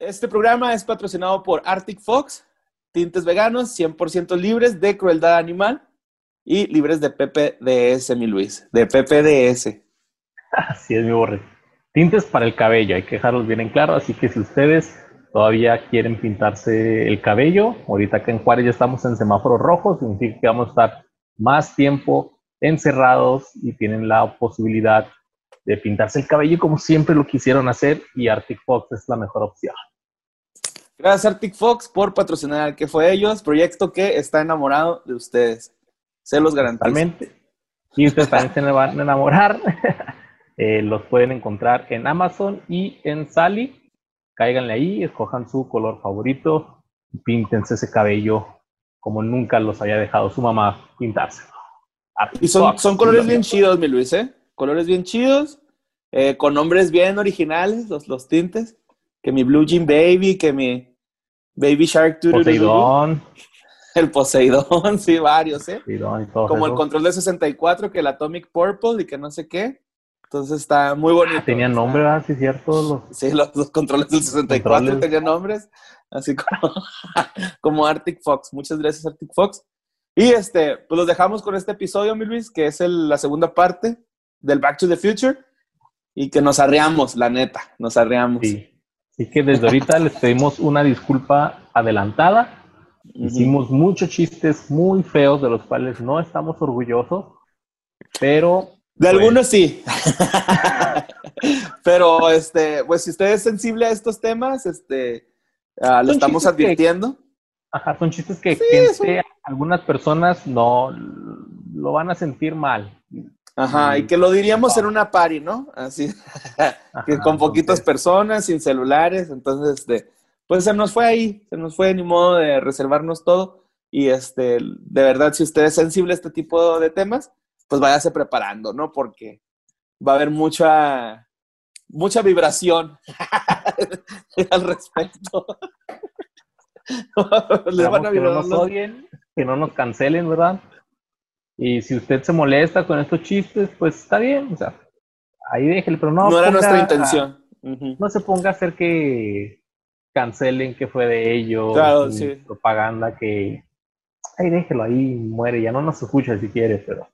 Este programa es patrocinado por Arctic Fox, tintes veganos 100% libres de crueldad animal y libres de PPDS, mi Luis, de PPDS. Así es, mi borre. Tintes para el cabello, hay que dejarlos bien en claro, así que si ustedes todavía quieren pintarse el cabello, ahorita que en Juárez ya estamos en semáforos rojos, significa que vamos a estar más tiempo encerrados y tienen la posibilidad de pintarse el cabello como siempre lo quisieron hacer y Arctic Fox es la mejor opción. Gracias Arctic Fox por patrocinar que fue ellos, proyecto que está enamorado de ustedes. Se los garantizo. Totalmente. Y ustedes también se van a enamorar. Eh, los pueden encontrar en Amazon y en Sally. Cáiganle ahí, escojan su color favorito y píntense ese cabello como nunca los había dejado su mamá pintarse. Y son, son colores bien chidos, mi Luis, ¿eh? Colores bien chidos, eh, con nombres bien originales, los, los tintes. Que mi Blue Jean Baby, que mi Baby Shark. Poseidón. El Poseidón, sí, varios, ¿eh? Como el control de 64, que el Atomic Purple y que no sé qué. Entonces está muy bonito. Ah, tenía nombre, ¿verdad? Sí, cierto. Sí, los, controles del 64 tenían nombres, así como, como Arctic Fox. Muchas gracias, Arctic Fox. Y este, pues los dejamos con este episodio, mi Luis, que es la segunda parte del Back to the Future. Y que nos arreamos, la neta, nos arreamos. Sí. Así que desde ahorita les pedimos una disculpa adelantada. Hicimos muchos chistes muy feos de los cuales no estamos orgullosos, pero de algunos sí. Pero, este, pues si usted es sensible a estos temas, este, uh, lo estamos advirtiendo. ajá, son chistes que algunas personas no lo van a sentir mal. Ajá, y que lo diríamos en una party, ¿no? Así, que con poquitas personas, sin celulares, entonces, este, pues se nos fue ahí, se nos fue ni modo de reservarnos todo. Y este, de verdad, si usted es sensible a este tipo de temas, pues váyase preparando, ¿no? Porque va a haber mucha, mucha vibración al respecto. van a que no nos odien, que no nos cancelen, ¿verdad? Y si usted se molesta con estos chistes, pues está bien, o sea, ahí déjelo, pero no. No era nuestra intención. No se ponga a hacer que cancelen que fue de ellos, claro, sí. propaganda que ahí déjelo, ahí muere, ya no nos escucha si quiere, pero.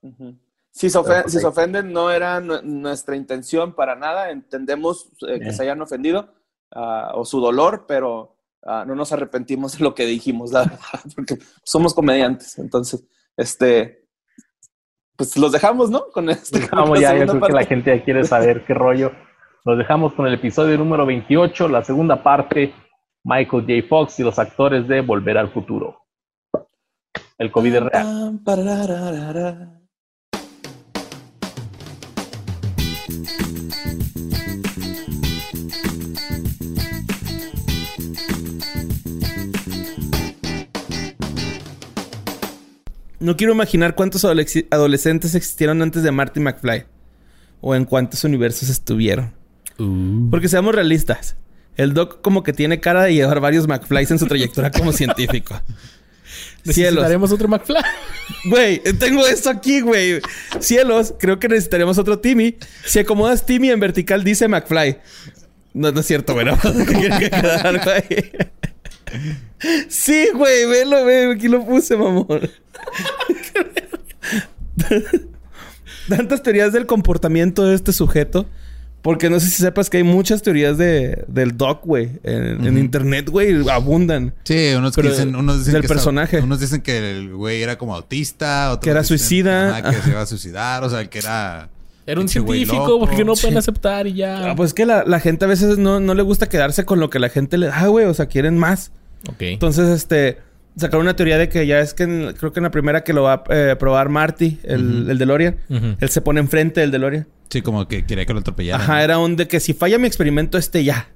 Si se, pues si se, ofenden, no era nuestra intención para nada. Entendemos eh, que se hayan ofendido ah, o su dolor, pero ah, no nos arrepentimos de lo que dijimos, la verdad, porque somos comediantes. Entonces, este, pues los dejamos, ¿no? Con este. Vamos ya, yo creo que la gente ya quiere saber qué rollo. Los dejamos con el episodio número 28, la segunda parte, Michael J. Fox y los actores de Volver al Futuro. El COVID es real. No quiero imaginar cuántos adolescentes existieron antes de Marty McFly. O en cuántos universos estuvieron. Uh. Porque seamos realistas. El Doc como que tiene cara de llevar varios McFlys en su trayectoria como científico. Necesitaremos otro McFly. Güey, tengo esto aquí, güey. Cielos, creo que necesitaremos otro Timmy. Si acomodas Timmy en vertical, dice McFly. No, no es cierto, güey. Sí, güey, velo, güey. Aquí lo puse, mamón. Tantas teorías del comportamiento de este sujeto. Porque no sé si sepas que hay muchas teorías de, del Doc, güey. En, internet, güey, abundan. Sí, unos dicen, unos dicen del personaje. unos dicen que el güey era como autista, otros que era suicida, que se iba a suicidar, o sea, que era era un científico porque no pueden aceptar y ya. Ah, pues que la, la, gente a veces no, no le gusta quedarse con lo que la gente le da, güey. O sea, quieren más. Ok. Entonces, este sacaron una teoría de que ya es que creo que en la primera que lo va a eh, probar Marty, el, el DeLorean, él se pone enfrente del DeLorean. Sí, como que quería que lo atropellaran. Ajá, era un de que si falla mi experimento, este ya.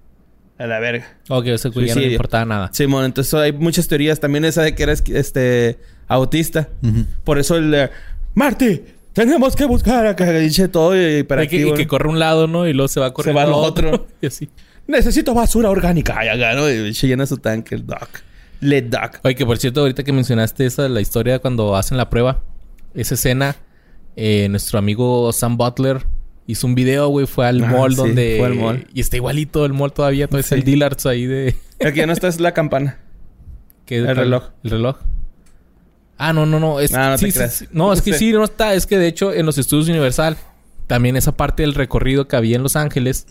A la verga. Ok, ese güey ya no le importaba nada. Simón, entonces hay muchas teorías. También esa de que era este autista. Por eso el Marty, tenemos que buscar acá, dice todo y para que, y que corre un lado, ¿no? Y luego se va a correr se va al otro. y así. Necesito basura orgánica. Y se llena su tanque el Doc. Le Duck. Oye, que por cierto, ahorita que mencionaste esa, la historia cuando hacen la prueba, esa escena, eh, nuestro amigo Sam Butler hizo un video, güey. Fue al Ah, mall sí, donde... fue al mall. Y está igualito el mall todavía. Todo es el Dillards ahí de... El que ya no está es la campana. ¿qué El reloj. El reloj. Ah, no, no, no. Es, Ah, no te sí, sí, creas. sí. No, es que Sí. sí, no está. Es que de hecho en los estudios Universal, también esa parte del recorrido que había en Los Ángeles,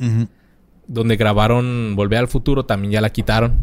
donde grabaron Volver al Futuro, también ya la quitaron.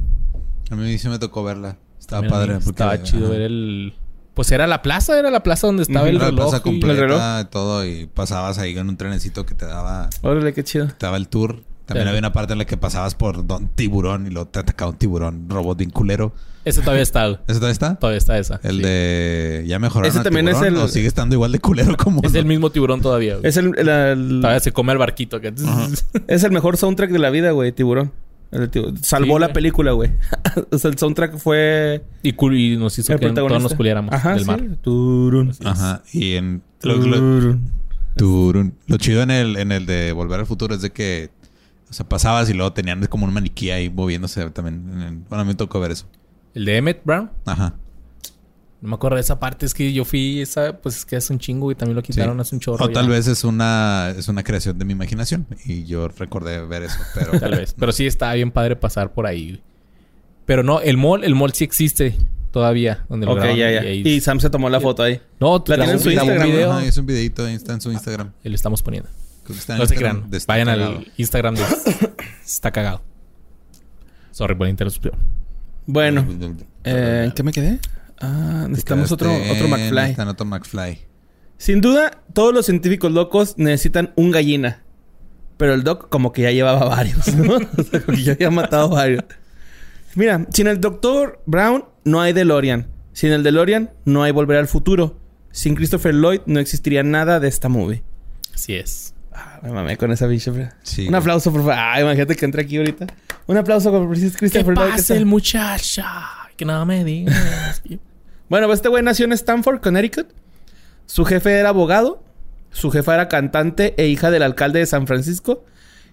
A mí sí me tocó verla. Estaba También padre. porque- Estaba chido ajá. ver el... Pues era la plaza, era la plaza donde estaba el Era la reloj. plaza y- completa ¿El reloj? y todo. Y pasabas ahí en un trenecito que te daba, Órale, qué chido. te daba el tour. También Sí. había una parte en la que pasabas por don tiburón y luego te atacaba un tiburón, robot bien culero. Ese todavía está. güey. ¿Ese todavía está? Todavía está esa. El sí. de... ¿Ya mejoraron Ese al también es el- o sigue estando igual de culero como... Es el mismo tiburón todavía. güey. Es el, el- el- Todavía se come al barquito. que- es el mejor soundtrack de la vida, güey, Tiburón. El Salvó Sí, la güey. película, güey. o sea, el soundtrack fue Y, cul- y nos hizo el que todos nos culiáramos Ajá, del sí. mar. Turun. Ajá. Y en... Lo, lo- Turun. turun. Lo chido en el, en el de Volver al Futuro es de que... O sea, pasabas y luego tenían como un maniquí ahí moviéndose también. bueno, a mí me tocó ver eso. El de Emmett Brown. Ajá. No me acuerdo de esa parte. Es que yo fui esa... Pues es que hace un chingo y también lo quitaron Sí. hace un chorro. O ya. tal vez es una, es una creación de mi imaginación. Y yo recordé ver eso. Pero... Tal vez. Pero sí está bien padre pasar por ahí. Pero no, el mall, el mall sí existe todavía. Donde lo Ok, ya, ya. y ahí- Y Sam se tomó la foto ahí. No, La tiene en su Instagram, video. Ajá, es un videito ahí, está en su Instagram. Y le estamos poniendo. Creo que está en No se crean. Vayan Cagado. al Instagram de... Está cagado. Sorry por la interrupción. Bueno, eh, ¿en qué me quedé? Ah, necesitamos otro, otro McFly. en otro McFly. Sin duda, todos los científicos locos necesitan un gallina. Pero el Doc como que ya llevaba varios, ¿no? o sea, como que ya había matado varios. Mira, sin el Dr. Brown no hay DeLorean. Sin el DeLorean no hay Volver al Futuro. Sin Christopher Lloyd no existiría nada de esta movie. Así es. Ah, me mamé con esa bicha. pero- Sí. Un aplauso, por favor. Ay, imagínate que entre aquí ahorita. Un aplauso por Christopher Lloyd. que está- muchacha? Que nada me digas. Bueno, pues este güey nació en Stanford, Connecticut. Su jefe era abogado. Su jefa era cantante e hija del alcalde de San Francisco.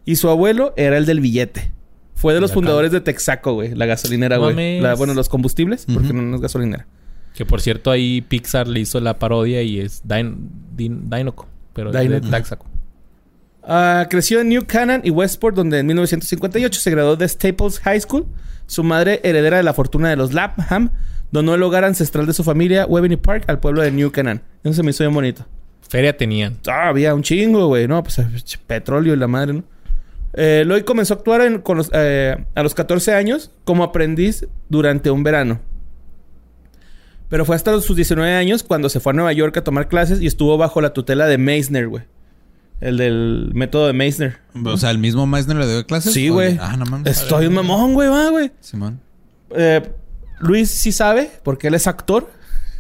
Y su abuelo era el del billete. Fue de los El fundadores de Texaco, güey. La gasolinera, güey. La- Bueno, los combustibles, porque no, no es gasolinera. que por cierto ahí Pixar le hizo la parodia y es Din Din- Dinoco. Pero es de Dinoco. Ah, creció en New Canaan y Westport, donde en 1958 se graduó de Staples High School. Su madre, heredera de la fortuna de los Lapham, donó el hogar ancestral de su familia, Webney Park, al pueblo de New Canaan. Eso se me hizo bien bonito. Feria tenían. Ah, había un chingo, güey. No, pues ch- petróleo y la madre, ¿no? Eh, Lloyd comenzó a actuar en- con los, eh, a los 14 años como aprendiz durante un verano. Pero fue hasta sus 19 años cuando se fue a Nueva York a tomar clases y estuvo bajo la tutela de Meissner, güey. El del método de Meissner. O sea, ¿el mismo Meissner le dio clases? Sí, güey. Ah, no mames. Estoy un mamón, güey, va, güey. Simón. Eh, Luis sí sabe, porque él es actor.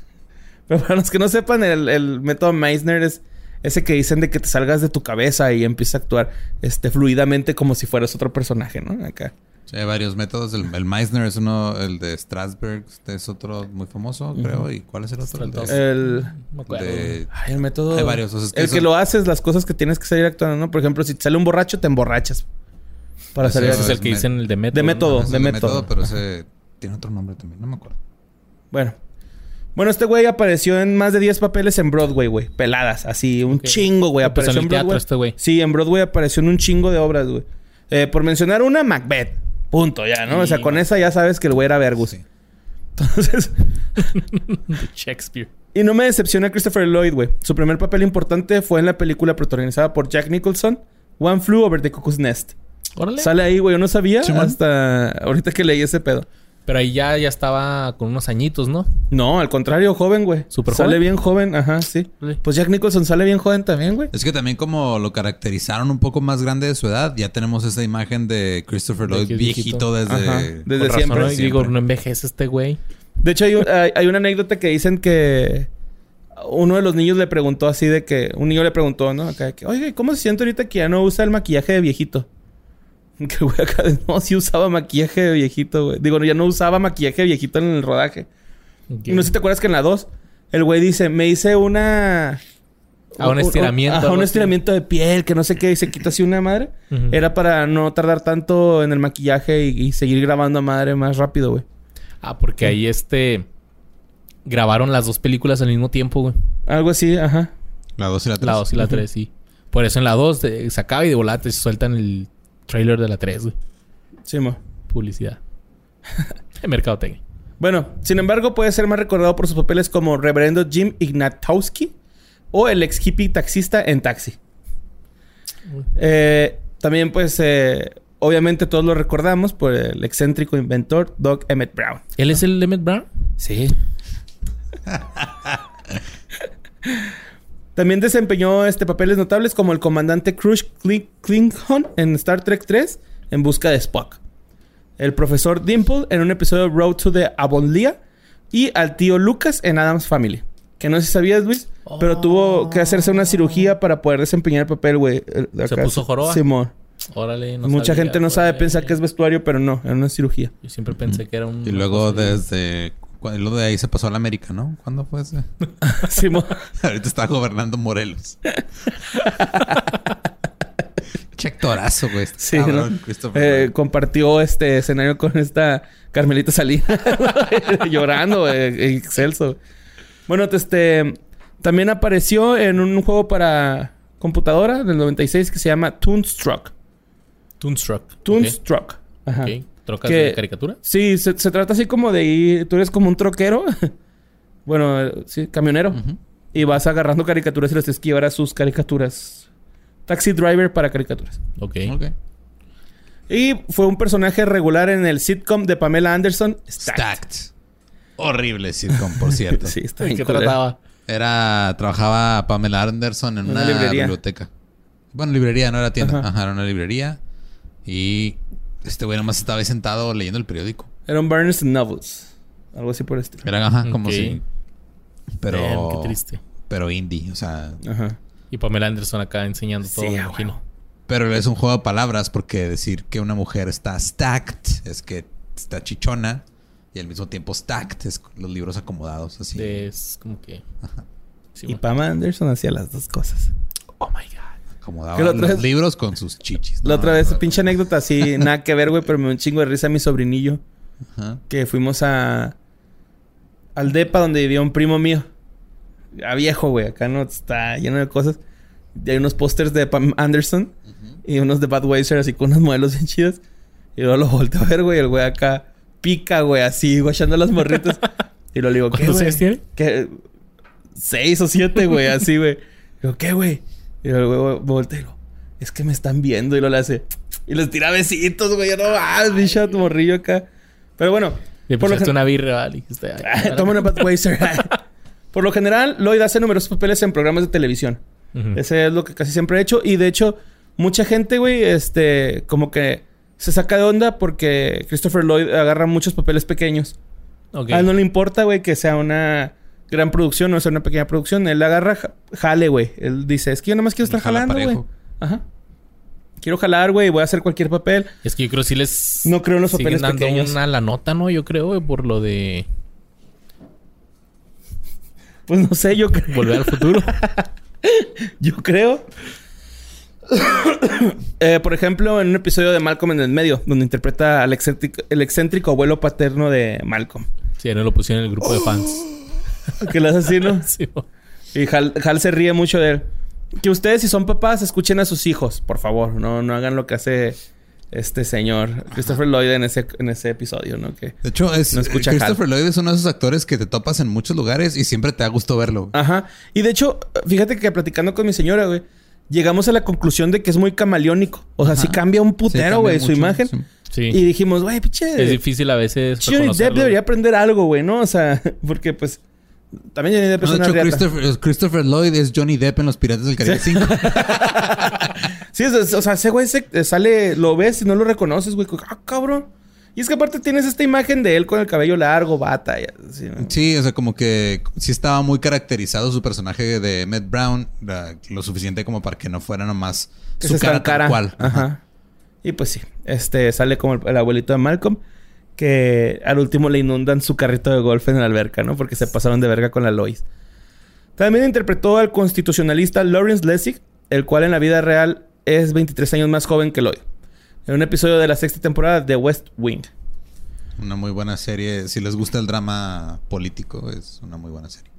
Pero para los que no sepan, el, el método Meissner es ese que dicen de que te salgas de tu cabeza y empiezas a actuar este, fluidamente como si fueras otro personaje, ¿no? Acá. Sí, hay varios métodos. El, el Meissner es uno, el de Strasberg este es otro muy famoso, creo. ¿Y cuál es el otro? El de- El, No me acuerdo. de- ay, el método. Hay varios, o sea, es que el eso- que lo haces, las cosas que tienes que salir actuando, ¿no? Por ejemplo, si te sale un borracho, te emborrachas. Para salir Ese es el que dicen el de método. De método. De método. pero ese tiene otro nombre también. No me acuerdo. Bueno. Bueno, este güey apareció en más de 10 papeles en Broadway, güey. Peladas, así, un chingo, güey. Empezó Apareció en teatro Broadway. este güey. Sí, en Broadway apareció en un chingo de obras, güey. Eh, por mencionar una, Macbeth. Punto, ya, ¿no? o sea, con esa ya sabes que el güey era Vergus. Sí. Entonces, Shakespeare. y no me decepciona Christopher Lloyd, güey. Su primer papel importante fue en la película protagonizada por Jack Nicholson, One Flew Over the Cuckoo's Nest. Órale. Sale ahí, güey. Yo no sabía hasta ahorita que leí ese pedo. Pero ahí ya, ya estaba con unos añitos, ¿no? No, al contrario, joven, güey. ¿Súper Sale joven? bien joven, ajá, sí. Sí. Pues Jack Nicholson sale bien joven también, güey. Es que también como lo caracterizaron un poco más grande de su edad, ya tenemos esa imagen de Christopher Lloyd viejito, viejito. desde... Ajá. Desde razón, siempre. ¿no? Digo, no envejece este güey. De hecho, hay, un- hay- hay una anécdota que dicen que uno de los niños le preguntó así de que... Un niño le preguntó, ¿no? Acá que... Oye, ¿cómo se siente ahorita que ya no usa el maquillaje de viejito? Que el güey acá... de, No, sí usaba maquillaje de viejito, güey. Digo, ya no usaba maquillaje de viejito en el rodaje. No sé si te acuerdas que en la 2... El güey dice... Me hice una... A un estiramiento, Ajá, algo un estiramiento de piel, que no sé qué, y se quita así una madre. Era para no tardar tanto en el maquillaje y, y seguir grabando a madre más rápido, güey. Ah, porque ahí este... Grabaron las dos películas al mismo tiempo, güey. Algo así, ajá. La 2 y la 3. La 2 y la 3, sí. Por eso en la 2 de- se acaba y de volada te sueltan el trailer de la 3, güey. Sí, mo. Publicidad. Mercadotecnia. Bueno, sin embargo, puede ser más recordado por sus papeles como Reverendo Jim Ignatowski o el ex hippie taxista en Taxi. Eh, también, pues, eh, obviamente todos lo recordamos por el excéntrico inventor Doug Emmett Brown. ¿Él es el Emmett Brown? Sí. También desempeñó este papeles notables como el comandante Crush Kling- Klingon en Star Trek 3 en busca de Spock. El profesor Dimple en un episodio de Road to the Avonlea y al tío Lucas en Adam's Family. Que no sé si sabías, Luis, pero tuvo que hacerse una cirugía para poder desempeñar el papel, güey. de ¿Se puso joroba? Simón. Órale, no Mucha sabía, gente no sabe, piensa que es vestuario, pero no, es una cirugía. Yo siempre pensé que era un... Y luego desde... Luego de ahí se pasó a la América, ¿no? ¿Cuándo fue ese? Simón. Ahorita está gobernando Morelos. Chectorazo, güey. este Sí, cabrón, ¿no? Christopher Eh, Lloyd. compartió este escenario con esta Carmelita Salinas llorando, eh, excelso. Bueno, este también apareció en un juego para computadora del 96 que se llama Toonstruck. Toonstruck. Toonstruck. Ajá. Ok. ¿Trocas Que- de caricatura? Sí, se, se trata así como de ir, tú eres como un troquero, bueno, sí, camionero, Ujú. y vas agarrando caricaturas y las tienes que llevar a sus caricaturas. Taxi driver para caricaturas. Ok. Ok. Y fue un personaje regular en el sitcom de Pamela Anderson, Stacked. Stacked. Horrible sitcom, por cierto. Sí, está ¿De bien qué trataba? Era... Trabajaba Pamela Anderson en Una una, librería. biblioteca. Bueno, librería, no era tienda. Ajá. Ajá. era una librería. Y... Este güey nomás estaba ahí sentado leyendo el periódico. Era un Barnes Novels. Algo así por estilo. Era, ajá, como si... Pero... Damn, qué triste. Pero indie, o sea... Ajá. Y Pamela Anderson acá enseñando todo, Sí, me a imagino. Pero es un juego de palabras porque decir que una mujer está stacked es que está chichona y al mismo tiempo stacked es los libros acomodados así. De- Es como que... Sí, Y bueno. Pam Anderson hacía las dos cosas. Oh my God. Acomodaba Que la otra los vez- libros con sus chichis. La otra vez, pinche anécdota así, nada que ver, güey, pero me dio un chingo de risa a mi sobrinillo. Ajá. Que fuimos a. al depa donde vivía un primo mío. A viejo, güey. Acá no está lleno de cosas. Y hay unos pósters de Pam Anderson y unos de Budweiser, así con unos modelos bien chidos. Y luego lo volteo a ver, güey. El güey acá pica, güey, así, guachando las morritas. y lo digo, ¿qué, ¿Cuántos años tiene? ¿Qué? Seis o siete, güey, así, güey. Digo, ¿qué, güey? Y el güey voltea y lo, es que me están viendo. Y lo le hace, y les tira besitos, güey. Yo no, ah, bicho, tu morrillo acá. Pero bueno, Le por lo una birra, ¿vale? Dijiste, ay, Toma una Budweiser. Por lo general, Lloyd hace numerosos papeles en programas de televisión. Ujú. Ese es lo que casi siempre he hecho. Y de hecho, mucha gente, güey, este, como que se saca de onda porque Christopher Lloyd agarra muchos papeles pequeños. A él no le importa, güey, que sea una gran producción o sea una pequeña producción. Él agarra ja- jale, güey. Él dice, es que yo nada más quiero estar Jala jalando, güey. Ajá. Quiero jalar, güey. Voy a hacer cualquier papel. Es que yo creo que sí les... No creo en los siguen papeles dando pequeños. una la nota, ¿no? Yo creo, güey, por lo de Pues no sé, yo creo. Volver al Futuro. Yo creo. Eh, por ejemplo, en un episodio de Malcolm en el medio, donde interpreta al excéntrico, el excéntrico abuelo paterno de Malcolm. sí, no lo pusieron en el grupo de fans. Que lo hace así, ¿no? Sí. Y Hal, Hal se ríe mucho de él. Que ustedes, si son papás, escuchen a sus hijos, por favor. No, no hagan lo que hace este señor Christopher Lloyd en ese, en ese episodio, ¿no? Que, De hecho, es, No escucha Christopher Lloyd es uno de esos actores que te topas en muchos lugares y siempre te da gusto verlo. Ajá. Y de hecho, fíjate que platicando con mi señora, güey, llegamos a la conclusión de que es muy camaleónico. O sea, sí Ajá. cambia un Sí, putero, güey, su imagen. sí. Sí. Y dijimos, güey, pinche. Es difícil a veces Johnny Depp debería aprender algo, güey, ¿no? O sea, porque pues. También Johnny Depp No, es de una hecho, riata. Christopher, Christopher Lloyd es Johnny Depp en Los Piratas del Caribe 5. Sí, es- es- o sea, ese güey se- sale, lo ves y no lo reconoces, güey. Ah, cabrón. Y es que aparte tienes esta imagen de él con el cabello largo, bata. y así, ¿no? Sí, o sea, como que sí estaba muy caracterizado su personaje de Matt Brown, lo suficiente como para que no fuera nomás Que su cara tal cual. Ajá. Y pues sí, este sale como el, el abuelito de Malcolm, que al último le inundan su carrito de golf en la alberca, ¿no? Porque se pasaron de verga con la Lois. También interpretó al constitucionalista Lawrence Lessig, el cual en la vida real es 23 años más joven que Lloyd. En un episodio de la sexta temporada de West Wing. Una muy buena serie. Si les gusta el drama político, es una muy buena serie.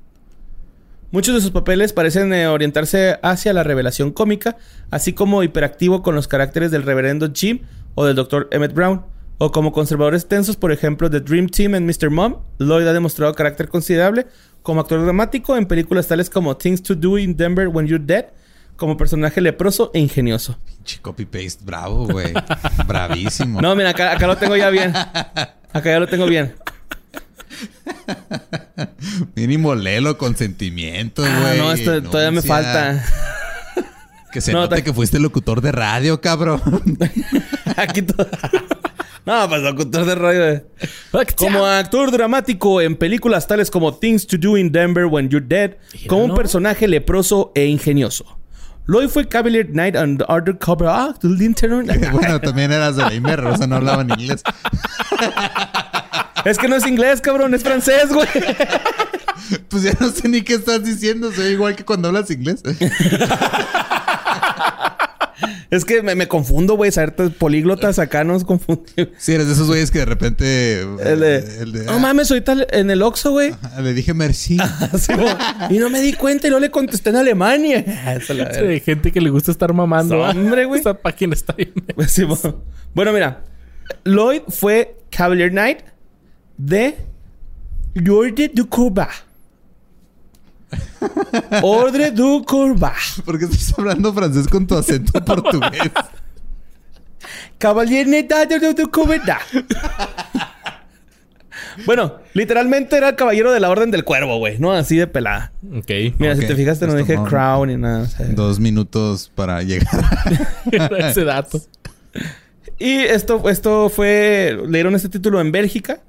Muchos de sus papeles parecen eh, orientarse hacia la revelación cómica, así como hiperactivo con los caracteres del reverendo Jim o del Dr. Emmett Brown, o como conservadores tensos, por ejemplo, de Dream Team en Mr. Mom. Lloyd ha demostrado carácter considerable como actor dramático en películas tales como Things to Do in Denver When You're Dead, como personaje leproso e ingenioso. Pinche copy-paste bravo, güey. Bravísimo. No, mira, acá, acá lo tengo ya bien. Acá ya lo tengo bien. Mínimo lelo con sentimientos, Ah, güey. no, esto todavía me falta. Que se No, note que fuiste locutor de radio, cabrón. Aquí todo. No, pues locutor de radio. eh. Como actor dramático en películas tales como Things to Do in Denver When You're Dead, como un personaje leproso e ingenioso. Lloyd fue Cavalier Knight and Undercover Ah, bueno, también eras de la Imer, o sea, no hablaban inglés. Es que no es inglés, cabrón, es francés, güey. Pues ya no sé ni qué estás diciendo. Soy igual que cuando hablas inglés. Es que me, me confundo, güey. Saber políglotas acá nos confundimos. Sí, eres de esos güeyes que de repente... El de, el de- no mames, ahorita en el Oxxo, güey. ah, le dije merci. Y no me di cuenta y no le contesté en Alemania. Eso la Sí, gente que le gusta estar mamando. Hombre, güey. Esta página está bien. Sí, bueno. Mira. Lloyd fue Cavalier Knight de L'Ordre du Combat. Ordre du Combat. ¿Por qué estás hablando francés con tu acento portugués? Cavalier de du Combat. Bueno, literalmente era el caballero de la Orden del Cuervo, güey. No así de pelada. Ok. Mira, si te fijaste, no dije crown ni nada. o sea. Dos minutos para llegar. Ese dato. Y esto, esto fue. Le dieron este título en Bélgica,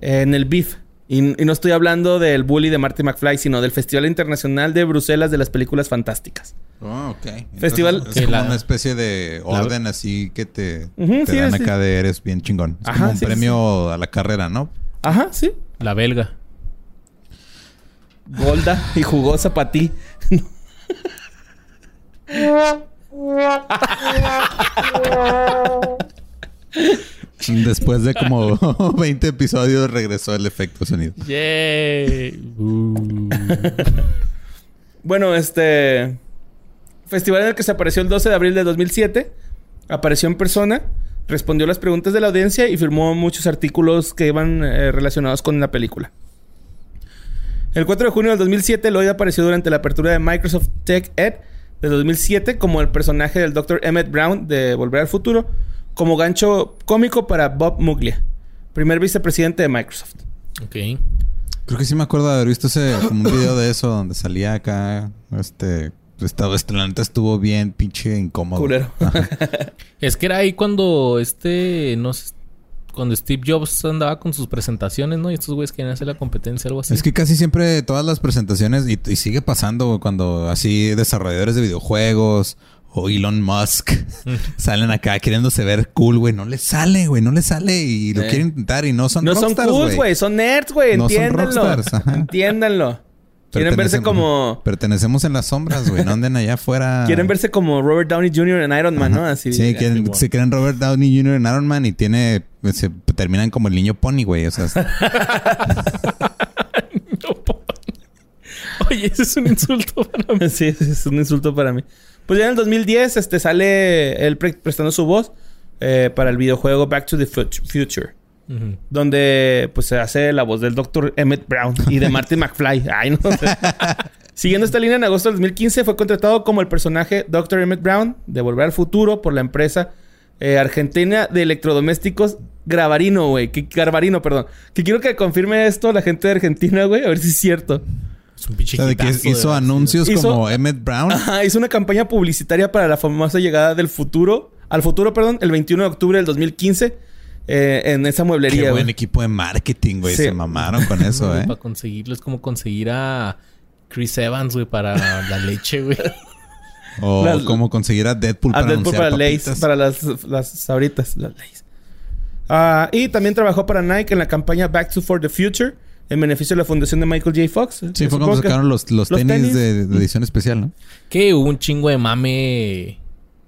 en el BIF. Y, y no estoy hablando del bully de Marty McFly, sino del Festival Internacional de Bruselas de las Películas Fantásticas. Oh, ok. Entonces, Festival- Es Que como la- una especie de orden así que te, te sí, dan sí. acá de eres bien chingón. Es Ajá, como un sí, premio a la carrera, ¿no? Ajá, sí. La belga. Golda y jugosa para ti. Después de como 20 episodios regresó el efecto sonido. Yay. Uh. Bueno, este. Festival en el que se apareció el 12 de abril de 2007. Apareció en persona. Respondió las preguntas de la audiencia y firmó muchos artículos que iban eh, relacionados con la película. El 4 de junio del 2007, Lloyd apareció durante la apertura de Microsoft Tech Ed de 2007 como el personaje del Dr. Emmett Brown de Volver al Futuro, como gancho cómico para Bob Muglia, primer vicepresidente de Microsoft. Ok. Creo que sí me acuerdo de haber visto ese como un video de eso donde salía acá este estaba neta estuvo bien pinche incómodo. Culero. Es que era ahí cuando este, no sé, cuando Steve Jobs andaba con sus presentaciones, ¿no? Y estos güeyes querían hacer la competencia, algo así. Es que casi siempre todas las presentaciones y, y sigue pasando güey, cuando así desarrolladores de videojuegos o Elon Musk salen acá queriéndose ver cool, güey, no les sale, güey, no les sale y lo Eh. quieren intentar y no son No son cool, güey. Son nerds, güey. No son Entiéndanlo. rockstars, ajá. Entiéndanlo. Quieren verse como... Pertenecemos en las sombras, güey. No anden allá afuera. Quieren verse como Robert Downey Jr. en Iron Man, ¿no? Así. Sí, quieren, se creen Robert Downey Jr. en Iron Man y tiene... Se terminan como el niño pony, güey. O sea, Oye, ese es un insulto para mí. sí, es un insulto para mí. Pues ya en el 2010 este, sale él pre- prestando su voz eh, para el videojuego Back to the Fut- Future. Donde pues se hace la voz del Dr. Emmett Brown y de Marty McFly. Ay, no sé. Siguiendo esta línea, en agosto del 2015 fue contratado como el personaje Dr. Emmett Brown de Volver al Futuro por la empresa eh, argentina de electrodomésticos Gravarino, güey. Garbarino, perdón. Que quiero que confirme esto la gente de Argentina, güey. A ver si es cierto. Es un pinche o sea, de que hizo de anuncios Hizo- como Emmett Brown. Ajá, hizo una campaña publicitaria para la famosa llegada del futuro. Al futuro, perdón, el 21 de octubre del 2015. eh, en esa Qué mueblería, buen güey. equipo de marketing, güey. Sí. Se mamaron con eso, ¿eh? Para conseguirlo es como conseguir a Chris Evans, güey, para la leche, güey. O Las- como conseguir a Deadpool A para Deadpool para Lays, papitas. para las, las sabritas, las Lays. Ah, y también trabajó para Nike en la campaña Back to for the Future en beneficio de la fundación de Michael J. Fox. Sí, fue cuando sacaron los, los, los tenis, tenis. De, de edición especial, ¿no? Que hubo un chingo de mame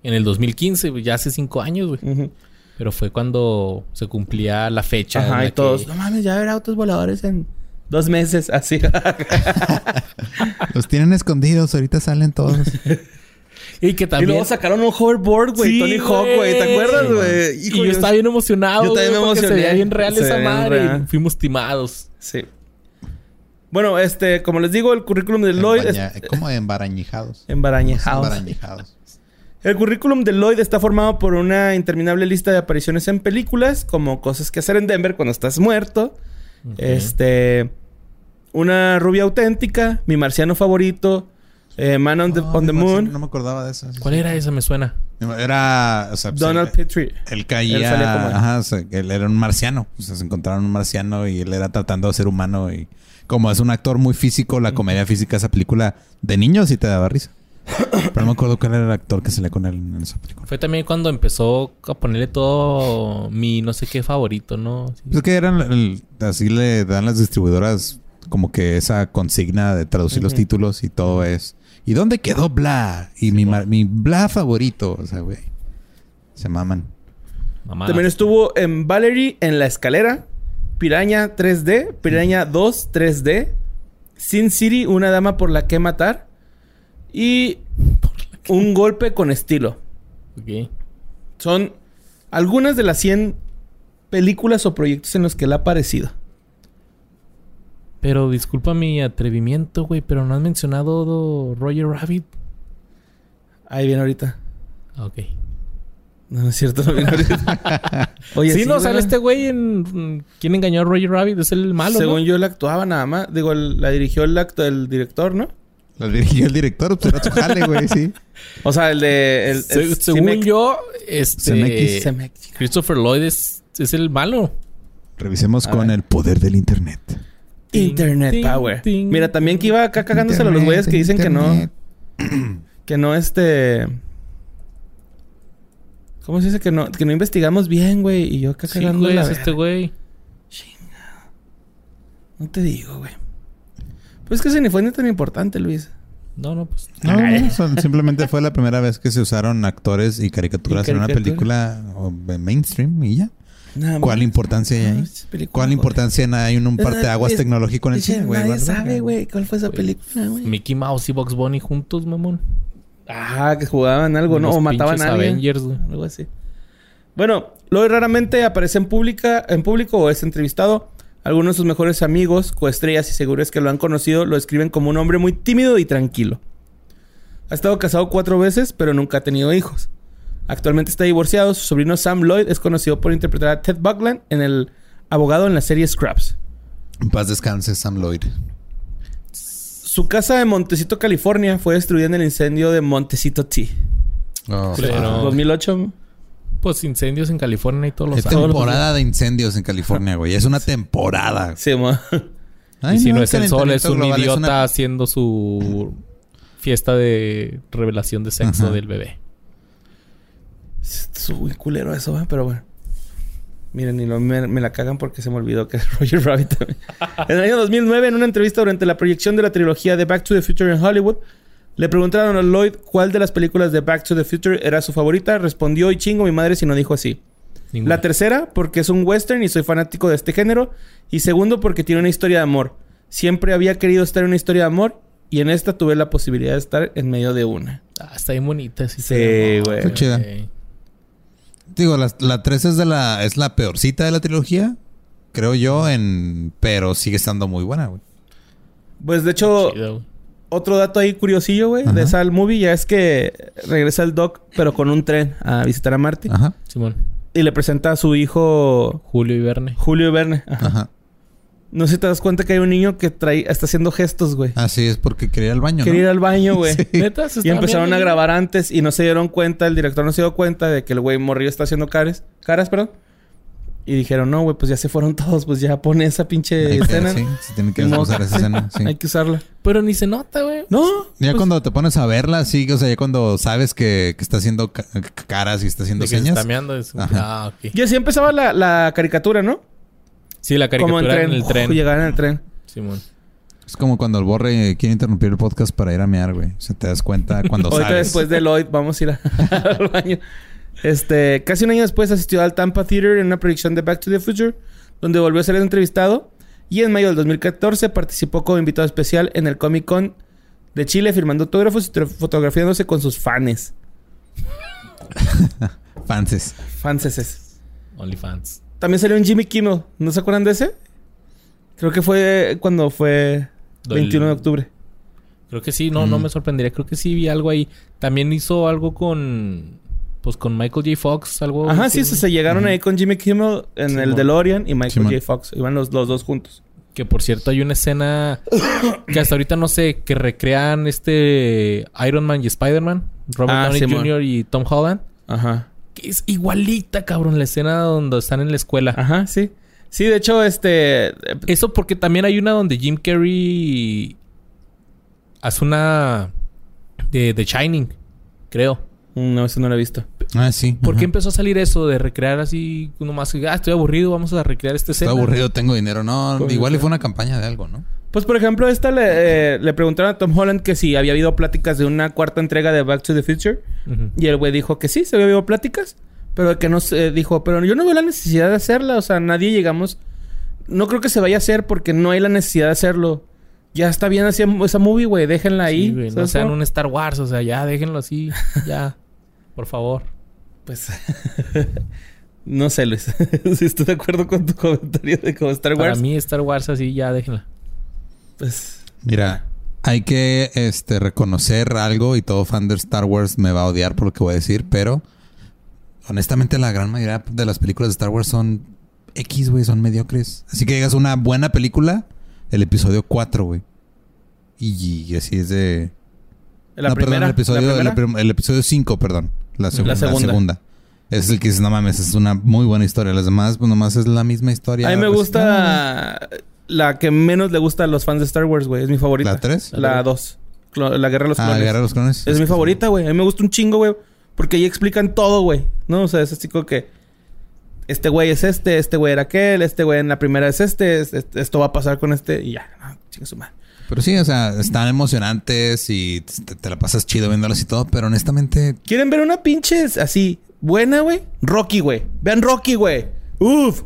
en el 2015, güey, ya hace cinco años, güey. Pero fue cuando se cumplía la fecha. en Ajá, la y todos. que- No mames, ya habrá autos voladores en Dos meses, así. Los tienen escondidos, ahorita salen todos. Y que y también... luego sacaron un hoverboard, güey. Sí, Tony Hawk, güey. ¿Te acuerdas, güey? Y yo estaba bien emocionado, Yo también güey, me porque emocioné. Se veía bien real Se esa madre. real. y Fuimos timados. Sí. Bueno, este, como les digo, el currículum de Lloyd es Embaña- como embarañijados. embarañejados. Embarañijados. El currículum de Lloyd está formado por una interminable lista de apariciones en películas, como cosas que hacer en Denver cuando estás muerto. Este. Una rubia auténtica, mi marciano favorito, eh, Man on the, Oh, on the me parece- Moon, No me acordaba de eso. sí, ¿Cuál sí. era esa? Me suena. Era, o sea, pues, Donald Petrie. él Él caía, como él. ajá, o sea, él era un marciano. O sea, se encontraron un marciano y él era tratando de ser humano y como es un actor muy físico, la comedia física, esa película de niños sí te daba risa. Pero no me acuerdo cuál era el actor que salía con él en esa película. Fue también cuando empezó a ponerle todo mi no sé qué favorito, ¿no? Sí. Pues es que eran el- así le dan las distribuidoras como que esa consigna de traducir los títulos y todo es. ¿Y dónde quedó Bla? Y mi, mar- mi Bla favorito. O sea, güey. Se maman. Mamá. También estuvo en Valerie en la escalera, Piraña 3D, Piraña 2 3D, Sin City, una dama por la que matar y un golpe con estilo. Ok. Son algunas de las 100 películas o proyectos en los que él ha aparecido. Pero disculpa mi atrevimiento, güey, pero no has mencionado do- Roger Rabbit. Ahí viene ahorita. Ah, Ok. No, no es cierto, no viene ahorita. Oye, sí, no, ¿verdad? sale este güey en... ¿Quién engañó a Roger Rabbit? Es el malo, Según ¿no? yo, él actuaba nada más. Digo, la dirigió el acto del director, ¿no? Lo dirigió el director, pues era su jale, güey, sí. O sea, el de... El, Se- el según Cimex- yo, este... CMX. Cemex. Christopher Lloyd es, es el malo. Revisemos A con ver. el poder del internet. Internet Ting, Power. ting. Mira, también que iba acá cagándoselo a los güeyes que dicen que no... Que no, este... ¿Cómo se dice? Que no, que no investigamos bien, güey. Y yo acá Sí, cagando güey, la es verga. este güey. No te digo, güey. Pues que ese ni fue ni tan importante, Luis. No, no, pues... No, no, son- simplemente fue la primera vez que se usaron actores y caricaturas Y en una caricaturas. película mainstream y ya. Nada ¿Cuál más. importancia hay Ah, ahí? película, ¿Cuál importancia hay en un parteaguas Es- tecnológico en el cine, güey? Nadie sabe, güey, cuál fue esa película, güey. Mickey Mouse y Box Bunny juntos, mamón. Ah, que jugaban algo, ¿no? Los O mataban a alguien. Avengers, güey. Algo así. Bueno, Lloyd raramente aparece en, pública, en público o es entrevistado. Algunos de sus mejores amigos, coestrellas y seguros que lo han conocido, lo describen como un hombre muy tímido y tranquilo. Ha estado casado cuatro veces, pero nunca ha tenido hijos. Actualmente está divorciado. Su sobrino Sam Lloyd es conocido por interpretar a Ted Buckland en el abogado en la serie Scraps. En paz descanse, Sam Lloyd. Su casa en Montecito, California, fue destruida en el incendio de Montecito T. Oh, Pero- fuck. 2008. Pues incendios en California y todos los Es años. temporada de incendios en California, güey. Es una temporada. Sí, mo- Ay, y si no, es el sol, es un global idiota una- haciendo su fiesta de revelación de sexo Ajá. del bebé. Es muy culero eso, ¿eh? pero bueno. Miren, y lo, me, me la cagan porque se me olvidó que es Roger Rabbit también. en el año 2009, en una entrevista durante la proyección de la trilogía de Back to the Future en Hollywood, le preguntaron a Lloyd cuál de las películas de Back to the Future era su favorita. Respondió, y chingo mi madre si no dijo así. Ninguna. La tercera, porque es un western y soy fanático de este género. Y segundo, porque tiene una historia de amor. Siempre había querido estar en una historia de amor y en esta tuve la posibilidad de estar en medio de una. Ah, está bien bonita. Sí, Sí, güey. Está chida. Digo, la, la 3 es de la es la peorcita de la trilogía, creo yo, en pero sigue estando muy buena, güey. Pues de hecho, Chido, otro dato ahí curiosillo, güey, de esa movie ya es que regresa el Doc, pero con un tren a visitar a Marty. Ajá. Simón. Y le presenta a su hijo Julio y Verne. Julio Verne. Ajá. Ajá. No sé si te das cuenta que hay un niño que trae, está haciendo gestos, güey. Así es porque quería ir al baño, Quería ir al baño, güey. Sí. ¿Neta? ¿Se Y empezaron a grabar antes y no se dieron cuenta, el director no se dio cuenta de que el güey morrillo está haciendo caras, caras, perdón. Y dijeron, no, güey, pues ya se fueron todos, pues ya pone esa pinche Hay que- escena. sí, sí tiene que usar esa escena, sí. Hay que usarla. Pero ni se nota, güey. No. Ya pues, cuando te pones a verla, sí, o sea, ya cuando sabes que, que está haciendo ca- caras y está haciendo que se señas. está meando. Ah, ok. Y así empezaba la, la caricatura, ¿no? Sí, la Como caricatura en, el Uf, tren. llegar en el tren. Simón. Es como cuando el borre quiere interrumpir el podcast para ir a mear, güey. O sea, te das cuenta cuando Ahorita sabes. después de Lloyd vamos a ir a- al baño. Este, casi un año después asistió al Tampa Theater en una proyección de Back to the Future, donde volvió a ser entrevistado. Y en mayo del 2014 participó como invitado especial en el Comic Con de Chile firmando autógrafos y fotografiándose con sus fans. Fanses. Fanses. OnlyFans. También salió un Jimmy Kimmel. ¿No se acuerdan de ese? Creo que fue cuando fue Del- 21 de octubre. Creo que sí, no, no Mm. me sorprendería. Creo que sí vi algo ahí. También hizo algo con. Pues con Michael J. Fox, algo. Ajá, sí, se, se llegaron ahí con Jimmy Kimmel en el. DeLorean y Michael Simón. J. Fox. Iban los, los dos juntos. Que por cierto hay una escena que hasta ahorita no sé, que recrean este Iron Man y Spider-Man, Robert Ah, Downey Simón. Jr. y Tom Holland. Ajá. Que es igualita, cabrón, la escena donde están en la escuela. Ajá, sí. Sí, de hecho, este... eh, Eso porque también hay una donde Jim Carrey hace una de The Shining, creo. No, eso no lo he visto. Ah, sí. ¿Por qué empezó a salir eso de recrear así nomás? Ah, estoy aburrido, vamos a recrear Estoy escena. aburrido, tengo dinero. No, igual fue una campaña de algo, ¿no? Pues, por ejemplo, esta le, eh, le preguntaron a Tom Holland que si había habido pláticas de una cuarta entrega de Back to the Future. Y el güey dijo que sí, se había habido pláticas. Pero que no se dijo, pero yo no veo la necesidad de hacerla. O sea, nadie llegamos... No creo que se vaya a hacer porque no hay la necesidad de hacerlo. Ya está bien así esa movie, güey. Déjenla ahí. Sí, güey, no un Star Wars, o sea, ya déjenlo así, ya. Por favor. Pues... no sé, Luis. si estoy de acuerdo con tu comentario de como Star Para Wars. mí Star Wars así, ya déjenla. Pues... Mira, hay que este, reconocer algo y todo fan de Star Wars me va a odiar por lo que voy a decir, pero honestamente la gran mayoría de las películas de Star Wars son X, güey, son mediocres. Así que digas una buena película, el episodio 4, güey. Y, y así es de... La no, primera. perdón, el episodio, la el, primera. prim- el episodio 5, perdón. La, seg- La la segunda. segunda. Es el que dices, no mames, es una muy buena historia. Las demás, pues nomás es la misma historia. A mí me Pues, gusta la que menos le gusta a los fans de Star Wars, güey. Es mi favorita. ¿La tres? La 2. La Guerra de los Ah, Clones. Guerra de los Clones. Es mi favorita, güey. A mí me gusta un chingo, güey. Porque ahí explican todo, güey. ¿No? O sea, es así como que... Este güey es este, este güey era aquel, este güey en la primera es este, es- es- esto va a pasar con este y ya. Ah, chinga su madre. Pero sí, o sea, están emocionantes y te, te la pasas chido viéndolas y todo, pero honestamente, ¿Quieren ver una pinche así buena, güey? Rocky, güey. Vean Rocky, güey. Uf.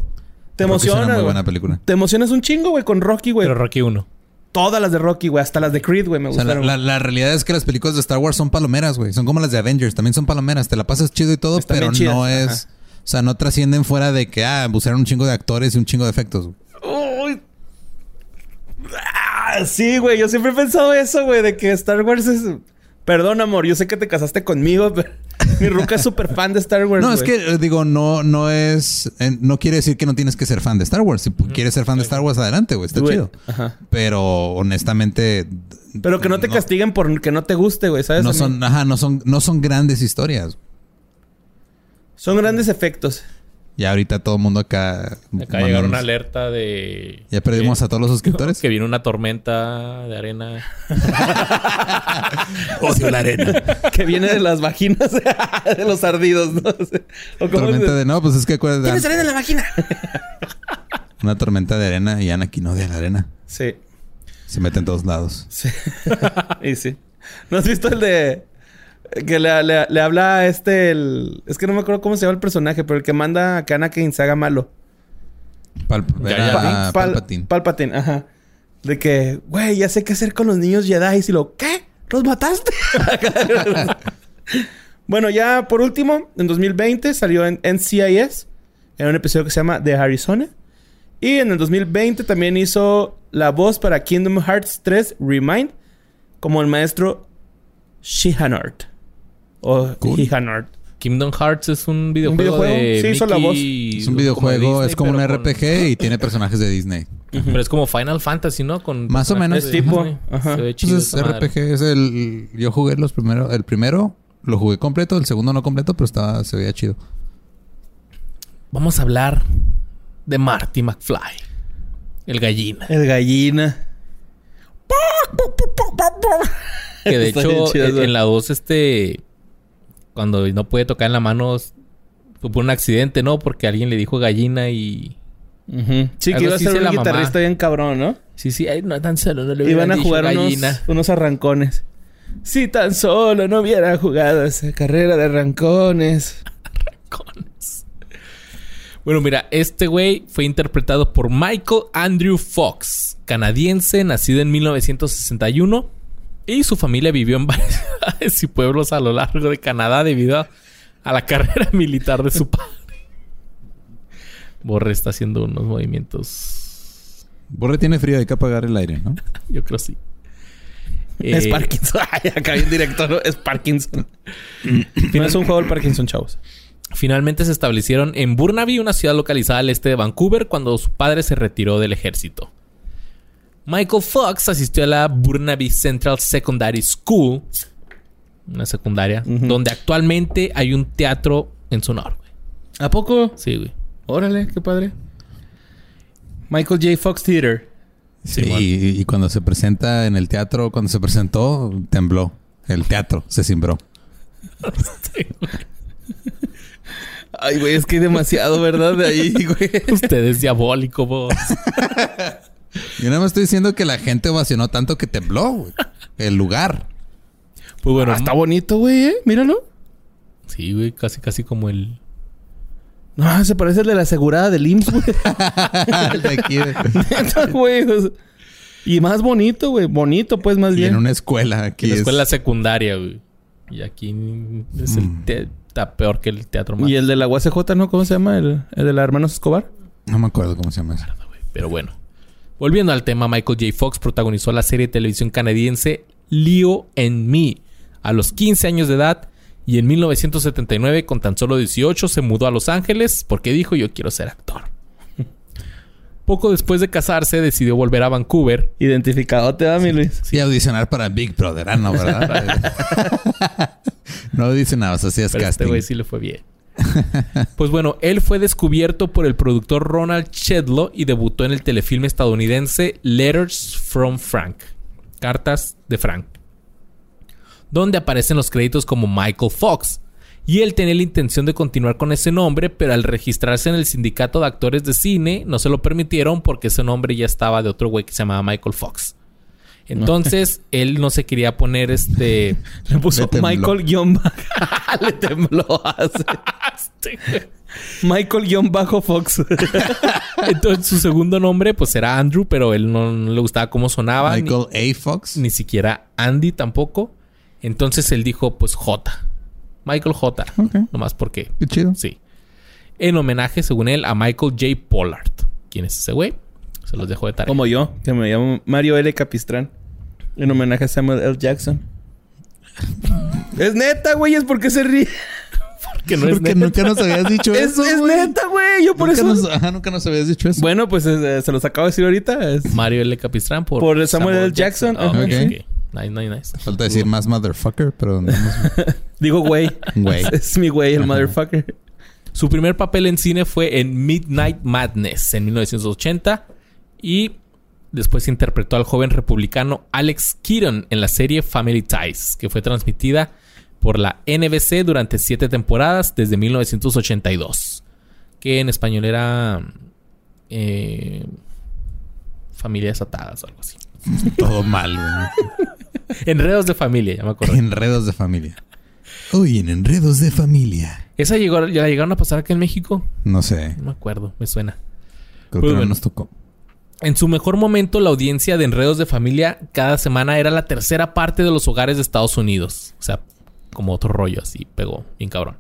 Te Rocky es una emociona, muy buena película. Te emocionas un chingo, güey, con Rocky, güey. Pero Rocky 1. Todas las de Rocky, güey. Hasta las de Creed, güey, me O sea, gustaron. la- la realidad es que las películas de Star Wars son palomeras, güey. Son como las de Avengers, también son palomeras. Te la pasas chido y todo, Están pero no es... ajá. O sea, no trascienden fuera de que, ah, usaron un chingo de actores y un chingo de efectos. güey. Uy. Ah, sí, güey. Yo siempre he pensado eso, güey. De que Star Wars es... Perdón, amor. Yo sé que te casaste conmigo, pero... Mi ruca es súper fan de Star Wars, No, es que, eh, digo, no, no es... eh, no quiere decir que no tienes que ser fan de Star Wars. Si quieres ser fan de Star Wars, adelante, güey. Está chido. Ajá. Pero, honestamente... Pero que no te castiguen por que no te guste, güey. ¿Sabes? No son, ajá, no son, no son grandes historias. Son grandes efectos. Y ahorita todo el mundo acá... Acá llegaron una alerta de... Ya perdimos que- a todos los suscriptores. Que viene una tormenta de arena. Odio la arena. que viene de las vaginas de los ardidos, ¿no? O tormenta de... No, pues es que acuérdate. ¿Tienes arena en la vagina? Una tormenta de arena y Anakin odia la arena. Sí. Se mete en todos lados. Sí. y sí. ¿No has visto el de... Que le, le- le habla a este... El... Es que no me acuerdo cómo se llama el personaje, pero el que manda a que Anakin se haga malo. Pal Pal- Palpatine. Palpatine, ajá. De que, güey, ya sé qué hacer con los niños Jedi. Y lo, ¿qué? ¿Los mataste? bueno, ya por último, en 2020 salió en NCIS, en un episodio que se llama The Arizona. Y en el 2020 también hizo la voz para Kingdom Hearts 3 Remind, como el maestro Shihanart. O Cool. Shihanart. Kingdom Hearts es un videojuego, videojuego? de Sí, hizo la voz. Es un como videojuego, Disney, es como un con- RPG y tiene personajes de Disney. Pero es como Final Fantasy, ¿no? Con Más o menos. Es tipo, ajá. Se ve chido Entonces, esa madre. RPG es el. Yo jugué los primeros. El primero lo jugué completo, el segundo no completo, pero estaba, se veía chido. Vamos a hablar de Marty McFly. El gallina. El gallina. Que de hecho, en, güey. en la 2, este... Cuando no puede tocar en la mano... Fue por un accidente, ¿no? Porque alguien le dijo gallina y... Ujú. Sí, que iba a ser un mamá. guitarrista bien cabrón, ¿no? Sí, sí. Ay, no tan solo. No le Iban a jugar unos, gallina. unos arrancones. Si tan solo no hubiera jugado esa carrera de arrancones. Cones. Bueno, mira, este güey fue interpretado por Michael Andrew Fox, canadiense, nacido en 1961. Y su familia vivió en varias ciudades y pueblos a lo largo de Canadá debido a, a la carrera militar de su padre. Borre está haciendo unos movimientos. Borre tiene frío, hay que apagar el aire, ¿no? Yo creo sí. Es Eh, Parkinson. Ay, acá hay un director. Es Parkinson. no es un juego del Parkinson, chavos. Finalmente se establecieron en Burnaby, una ciudad localizada al este de Vancouver, cuando su padre se retiró del ejército. Michael Fox asistió a la Burnaby Central Secondary School, una secundaria, donde actualmente hay un teatro en su honor. güey. ¿A poco? Sí, güey. Órale, qué padre. Michael J. Fox Theater. Sí, Sí, y, y cuando se presenta en el teatro, cuando se presentó, tembló. El teatro se cimbró. Ay, güey, es que hay demasiado, ¿verdad? De ahí, güey. Usted es diabólico, vos. Yo nada más estoy diciendo que la gente ovacionó tanto que tembló, güey. El lugar. Pues bueno, Ah, está bonito, güey, ¿eh? Míralo. sí, güey, casi, casi como el. No, se parece al de la asegurada del IMSS, güey. El de aquí, güey. Y más bonito, güey. Bonito, pues, más y bien. en una escuela aquí. en la es- escuela secundaria, güey. Y aquí es el te- está peor que el teatro más. Y el de la UACJ, ¿no? ¿Cómo se llama? El, el de la Hermanos Escobar. No me acuerdo cómo se llama eso. Pero bueno. Volviendo al tema, Michael J. Fox protagonizó la serie de televisión canadiense Leo and Me a los 15 años de edad y en 1979, con tan solo 18, se mudó a Los Ángeles porque dijo yo quiero ser actor. Poco después de casarse, decidió volver a Vancouver. Identificado te da, mi Luis. Sí, audicionar para Big Brother. Ah, no, ¿verdad? no audicionabas, hacías Pero este casting. güey sí le fue bien. Pues bueno, él fue descubierto por el productor Ronald Chedlow y debutó en el telefilme estadounidense Letters from Frank. Cartas de Frank. Donde aparecen los créditos como Michael Fox. Y él tenía la intención de continuar con ese nombre, pero al registrarse en el sindicato de actores de cine no se lo permitieron porque ese nombre ya estaba de otro güey que se llamaba Michael Fox. Entonces, él no se quería poner este... Le puso Le. Michael guion bajo. Le tembló. así. Michael guion bajo Fox. Entonces su segundo nombre pues era Andrew, pero él no, no le gustaba cómo sonaba. ni- Michael A. Fox. Ni, siquiera Andy tampoco. Entonces él dijo pues J. Michael J. Nomás porque Qué chido. sí. En homenaje, según él, a Michael J. Pollard. ¿Quién es ese güey? Se los dejo de tarea. Como yo, que me llamo Mario L. Capistrán. En homenaje a Samuel L. Jackson. es neta, güey. Es porque se ríe. Que no es Porque neta. nunca nos habías dicho Es, eso. es güey. neta, güey. Yo por Nunca eso. Nos, ajá, nunca nos habías dicho eso. Bueno, pues eh, se los acabo de decir ahorita. Es- Mario L. Capistrán por, Por Samuel L. Jackson. Ah, Ajá, ok, sí. ok. Nice, nice, nice. Falta decir más motherfucker, pero no Digo, güey. Güey. Es mi güey, el Ajá. motherfucker. Su primer papel en cine fue en Midnight Madness en 1980 y después interpretó al joven republicano Alex Keaton en la serie Family Ties, que fue transmitida por la NBC durante siete temporadas desde 1982, que en español era eh, Familias Atadas o algo así. Todo mal, güey. Enredos de familia, ya me acuerdo. Enredos de familia. Uy, en enredos de familia. ¿Esa llegó, ya la llegaron a pasar acá en México? No sé. No me acuerdo, me suena. Creo que no bueno. nos tocó. En su mejor momento, la audiencia de Enredos de Familia cada semana era la tercera parte de los hogares de Estados Unidos. O sea, como otro rollo así, pegó bien cabrón.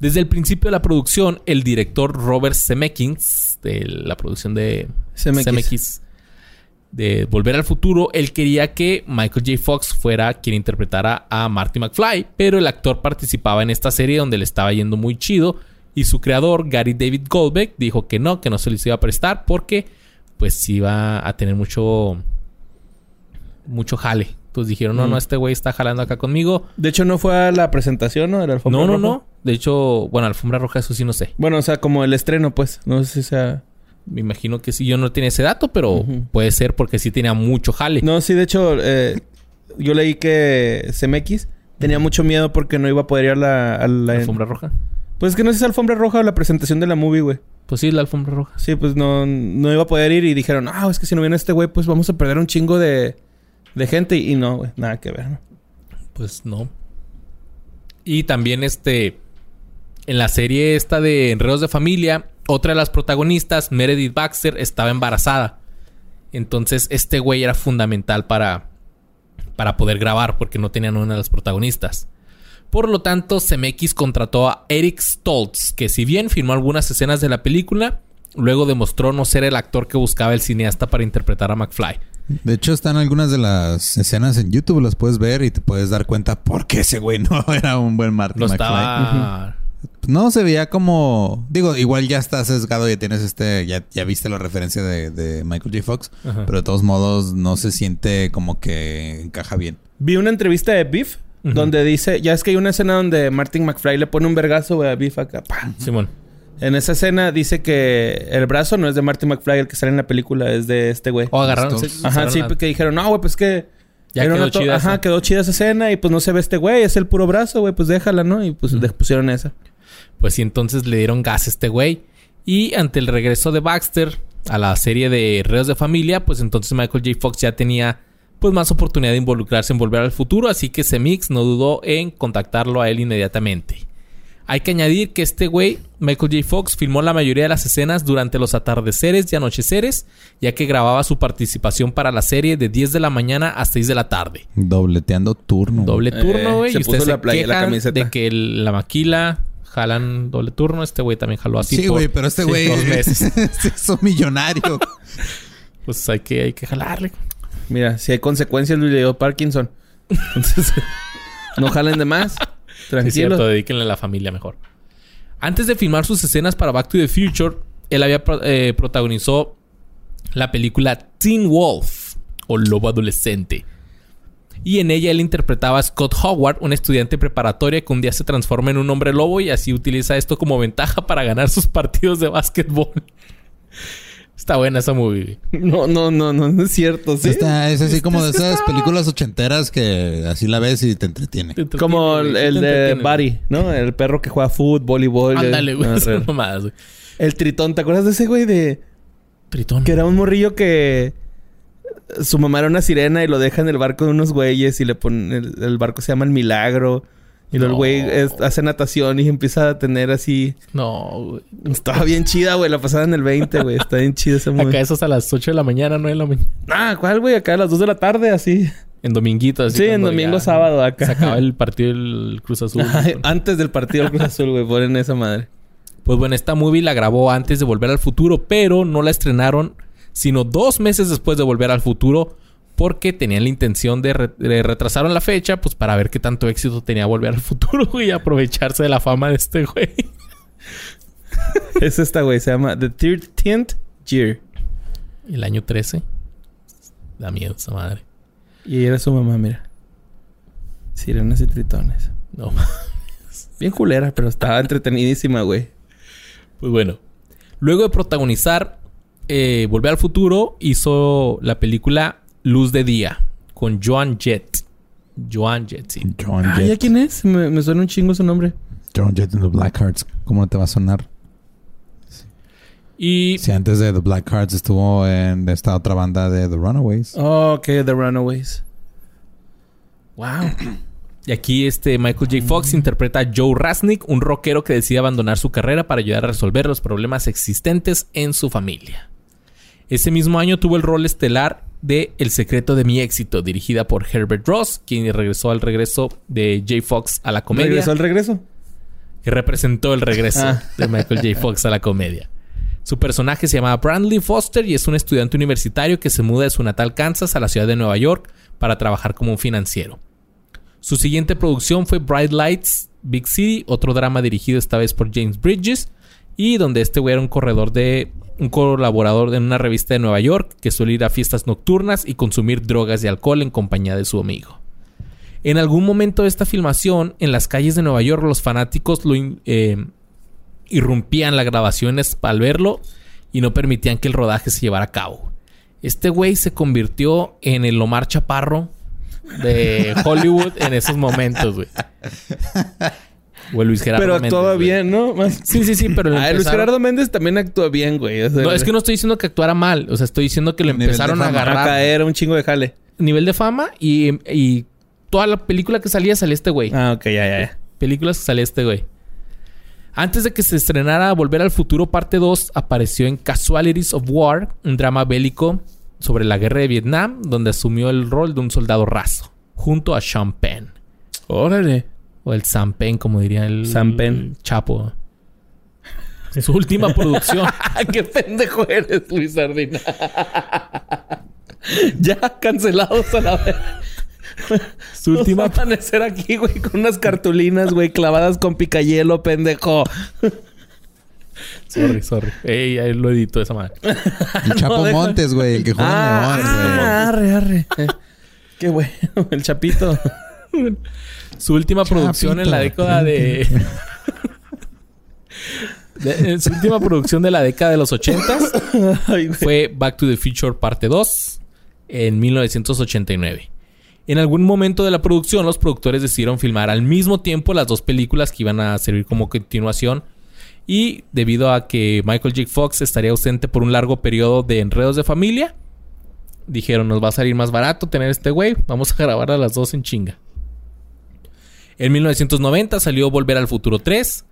Desde el principio de la producción, el director Robert Zemeckis, de la producción de Zemeckis. Zemeckis, de Volver al Futuro, él quería que Michael J. Fox fuera quien interpretara a Marty McFly, pero el actor participaba en esta serie donde le estaba yendo muy chido y su creador, Gary David Goldbeck, dijo que no, que no se les iba a prestar porque pues iba a tener mucho mucho jale. Entonces dijeron, no, Mm. no, este güey está jalando acá conmigo. De hecho, no fue a la presentación, ¿no? De la alfombra No, no, roja. no. De hecho, bueno, alfombra roja, eso sí no sé. Bueno, o sea, como el estreno, pues. No sé si sea... Me imagino que sí, yo no tenía ese dato, pero puede ser porque sí tenía mucho jale. No, sí, de hecho, eh, yo leí que CMX tenía mucho miedo porque no iba a poder ir a la... a la- ¿La alfombra roja? Pues que no sé si es alfombra roja o la presentación de la movie, güey. Pues sí, la alfombra roja. Sí, pues no, no iba a poder ir y dijeron, ah, es que si no viene este güey, pues vamos a perder un chingo de, de gente. Y no, güey, nada que ver, ¿no? Pues no. Y también este. En la serie esta de Enredos de Familia, Otra de las protagonistas, Meredith Baxter, estaba embarazada. Entonces, este güey era fundamental para, para poder grabar porque no tenían una de las protagonistas. Por lo tanto, CMX contrató a Eric Stoltz, que si bien filmó algunas escenas de la película, luego demostró no ser el actor que buscaba el cineasta para interpretar a McFly. De hecho, están algunas de las escenas en YouTube, las puedes ver y te puedes dar cuenta por qué ese güey no era un buen Martin No McFly. estaba... No se veía como. Digo, igual ya está sesgado, ya tienes este. Ya, ya viste la referencia de, de Michael J. Fox. Ajá. Pero de todos modos, no se siente como que encaja bien. Vi una entrevista de Donde dice, ya es que hay una escena donde Martin McFly le pone un vergazo güey, a Beef acá. ¡pam! Simón. En esa escena dice que el brazo no es de Martin McFly, el que sale en la película es de este güey. O agarraron... Estos- se- Ajá, sí, porque dijeron, no, güey, pues que... Ya era quedó una to- chida Ajá, esa. quedó chida esa escena y pues no se ve este güey, es el puro brazo, güey, pues déjala, ¿no? Y pues le pusieron esa. Pues sí, entonces le dieron gas a este güey. Y ante el regreso de Baxter a la serie de Reos de Familia, pues entonces Michael J. Fox ya tenía pues más oportunidad de involucrarse en Volver al Futuro, así que Semix no dudó en contactarlo a él inmediatamente. Hay que añadir que este güey, Michael J. Fox, filmó la mayoría de las escenas durante los atardeceres y anocheceres, ya que grababa su participación para la serie de 10 de la mañana a 6 de la tarde. Dobleteando turno. Doble Eh, turno, güey. se y ustedes puso la se playa- la quejan camiseta. de que el- la maquila jalan doble turno. Este güey también jaló así. Sí, güey, pero este güey Dos meses. se hizo millonario. Pues hay que, hay que jalarle. Mira, si hay consecuencias, Luis le dio Parkinson. Entonces, no jalen de más. Sí, es Tranquilo. cierto, dedíquenle a la familia mejor. Antes de filmar sus escenas para Back to the Future, él había eh, protagonizó la película Teen Wolf o Lobo Adolescente. Y en ella él interpretaba a Scott Howard, un estudiante preparatoria que un día se transforma en un hombre lobo y así utiliza esto como ventaja para ganar sus partidos de básquetbol. Está buena esa movie. No, no, no, no, no es cierto, ¿sí? Está- es así como de esas está- películas ochenteras que así la ves y te entretiene. Te entretiene, Como el, de. Buddy, ¿no? El perro que juega fútbol, voleibol. Ándale, güey. Ah, mamadas, güey. El tritón, ¿te acuerdas de ese güey de... Tritón. Que era un morrillo que... Su mamá era una sirena y lo deja en el barco de unos güeyes y le ponen... El, el barco se llama El Milagro. Y luego el No. güey hace natación y empieza a tener así... No, güey. Estaba bien chida, güey. La pasada en el 20, güey. Está bien chida esa Acá movie. eso es a las 8 de la mañana, 9 de la mañana. Ah, ¿cuál, güey? Acá a las 2 de la tarde, así. En dominguito. así Sí, en domingo, ya sábado, acá. Se acaba el partido del Cruz Azul. Ay, antes del partido del Cruz Azul, güey. Ponen esa madre. Pues bueno, esta movie la grabó antes de Volver al Futuro, pero no la estrenaron sino dos meses después de Volver al Futuro, porque tenían la intención de, re- de retrasaron la fecha, pues para ver qué tanto éxito tenía Volver al Futuro y aprovecharse de la fama de este güey. Es esta, güey. Se llama The 13th Year. El año 13. Da miedo esa madre. Y era su mamá, mira. Sirenas y tritones. No. Bien culera, pero estaba entretenidísima, güey. Pues bueno. Luego de protagonizar eh, Volver al Futuro, hizo la película Luz de Día con Joan Jett. Joan Jett, sí. John Ah, ¿ya Jett. quién es? Me, me suena un chingo su nombre. John Jett and the Blackhearts. ¿Cómo no te va a sonar? Y Si antes de The Blackhearts estuvo en esta otra banda de The Runaways. Oh, ok, The Runaways. Wow. Y aquí este Michael J. Fox interpreta a Joe Rasnick, un rockero que decide abandonar su carrera para ayudar a resolver los problemas existentes en su familia. Ese mismo año tuvo el rol estelar de El secreto de mi éxito, dirigida por Herbert Ross, quien regresó al regreso de J. Fox a la comedia. ¿Regresó al regreso? Que representó el regreso Ah. de Michael J. Fox a la comedia. Su personaje se llama Brandley Foster y es un estudiante universitario que se muda de su natal Kansas a la ciudad de Nueva York para trabajar como un financiero. Su siguiente producción fue Bright Lights, Big City, otro drama dirigido esta vez por James Bridges, y donde este güey era un corredor de. un colaborador en una revista de Nueva York que suele ir a fiestas nocturnas y consumir drogas y alcohol en compañía de su amigo. En algún momento de esta filmación, en las calles de Nueva York, los fanáticos lo eh, irrumpían las grabaciones al verlo y no permitían que el rodaje se llevara a cabo. Este güey se convirtió en el Omar Chaparro de Hollywood en esos momentos, güey. O el Luis Gerardo Pero Méndez, actuaba güey. bien, ¿no? Más- Sí, sí, sí, pero lo Ah, Luis Gerardo Méndez también actúa bien, güey. O sea, No, es que no estoy diciendo que actuara mal. O sea, estoy diciendo que lo empezaron a fama. a agarrar caer un chingo de jale. nivel de fama y, y toda la película que salía salía este güey. Ah, ok, ya, ya, ya. películas que salía este güey. Antes de que se estrenara Volver al Futuro parte 2, apareció en Casualties of War, un drama bélico sobre la guerra de Vietnam, donde asumió el rol de un soldado raso, junto a Sean Penn. Órale. O el Sam Penn, como diría el, Sam Penn. el Chapo. Su última producción. ¡Qué pendejo eres, Luis Sardina! ya cancelados a la vez. Su última va a amanecer aquí, güey, con unas cartulinas, güey, clavadas con picayelo, pendejo. Sorry, sorry. Ey, ahí lo edito esa madre. El Chapo Montes, güey, el que juega Ah, en León, güey. ah, arre, arre. Eh, Qué bueno, el chapito. Su última producción en la década de... su última producción de la década de los 80 Ay, güey. fue Back to the Future parte 2 en 1989. En algún momento de la producción, los productores decidieron filmar al mismo tiempo las dos películas que iban a servir como continuación. Y debido a que Michael J. Fox estaría ausente por un largo periodo de enredos de familia, dijeron: Nos va a salir más barato tener este güey, vamos a grabar a las dos en chinga. En 1990 salió Volver al Futuro 3.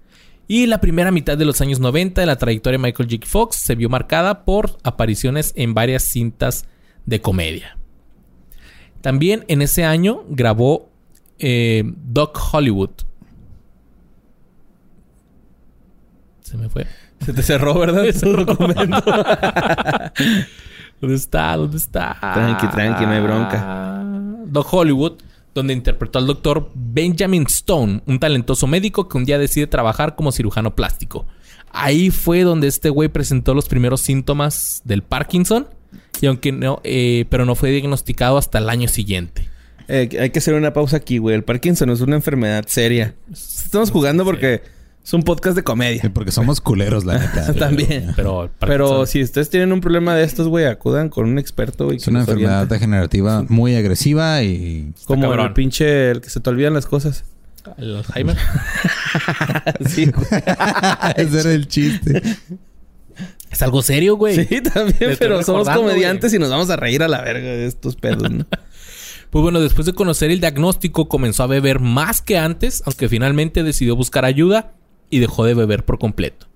Y la primera mitad de los años 90 de la trayectoria de Michael J. Fox se vio marcada por apariciones en varias cintas de comedia. También en ese año grabó eh, Doc Hollywood. Se me fue. Se te cerró, ¿verdad? Ese documento. ¿Dónde está? ¿Dónde está? Tranqui, tranqui, no hay bronca. Doc Hollywood, donde interpretó al doctor Benjamin Stone, un talentoso médico que un día decide trabajar como cirujano plástico. Ahí fue donde este güey presentó los primeros síntomas del Parkinson. Y aunque no, eh, pero no fue diagnosticado hasta el año siguiente. Eh, hay que hacer una pausa aquí, güey. El Parkinson es una enfermedad seria. Estamos jugando porque es un podcast de Sí, comedia. porque somos culeros, la neta. También. Pero, Pero si ustedes tienen un problema de estos, güey, acudan con un experto, güey. Es que una enfermedad oriente. degenerativa muy agresiva y... Como el pinche... El que se te olvidan las cosas. el Alzheimer. sí, güey. Ese era el chiste. es algo serio, güey. Sí, también. Pero somos comediantes y nos vamos a reír a la verga de estos pedos, ¿no? Pues bueno, después de conocer el diagnóstico, comenzó a beber más que antes, aunque finalmente decidió buscar ayuda y dejó de beber por completo.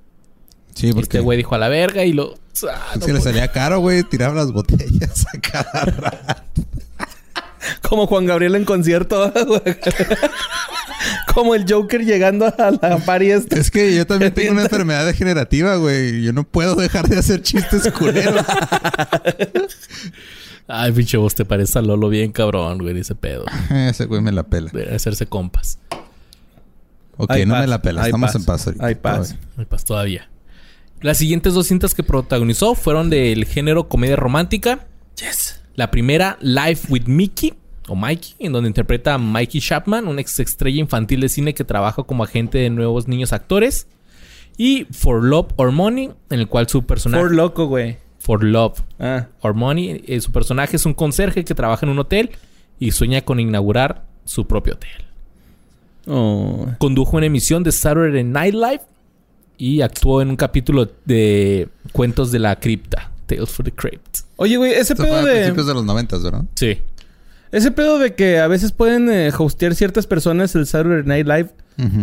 Sí, porque... Este güey dijo a la verga y lo. Ah, Es que le salía caro, güey. Tiraba las botellas a cada rato. Como Juan Gabriel en concierto. güey. Como el Joker llegando a la party esta. Es que yo también tengo una enfermedad degenerativa, güey. Yo no puedo dejar de hacer chistes culeros. Ay, pinche vos te parece a Lolo bien cabrón, güey, ese pedo. Ese güey me la pela. De hacerse compas. Ok, Hay no paz, me la pela. hay Estamos paz, en paz ahorita. hay paz. Ay, pues todavía. Las siguientes dos cintas que protagonizó fueron del género comedia romántica. Yes. La primera, Life with Mickey, o Mikey, en donde interpreta a Mikey Chapman, una ex estrella infantil de cine que trabaja como agente de nuevos niños actores. Y For Love or Money, en el cual su personaje... Por loco, güey. For Love Ah. or Money, eh, su personaje es un conserje que trabaja en un hotel y sueña con inaugurar su propio hotel. Oh. Condujo una emisión de Saturday Night Live y actuó en un capítulo de Cuentos de la Cripta, Tales for the Crypt. Oye, güey, ese Esto fue pedo a de... principios de los noventas, ¿verdad? Sí. Ese pedo de que a veces pueden eh, hostear ciertas personas el Saturday Night Live.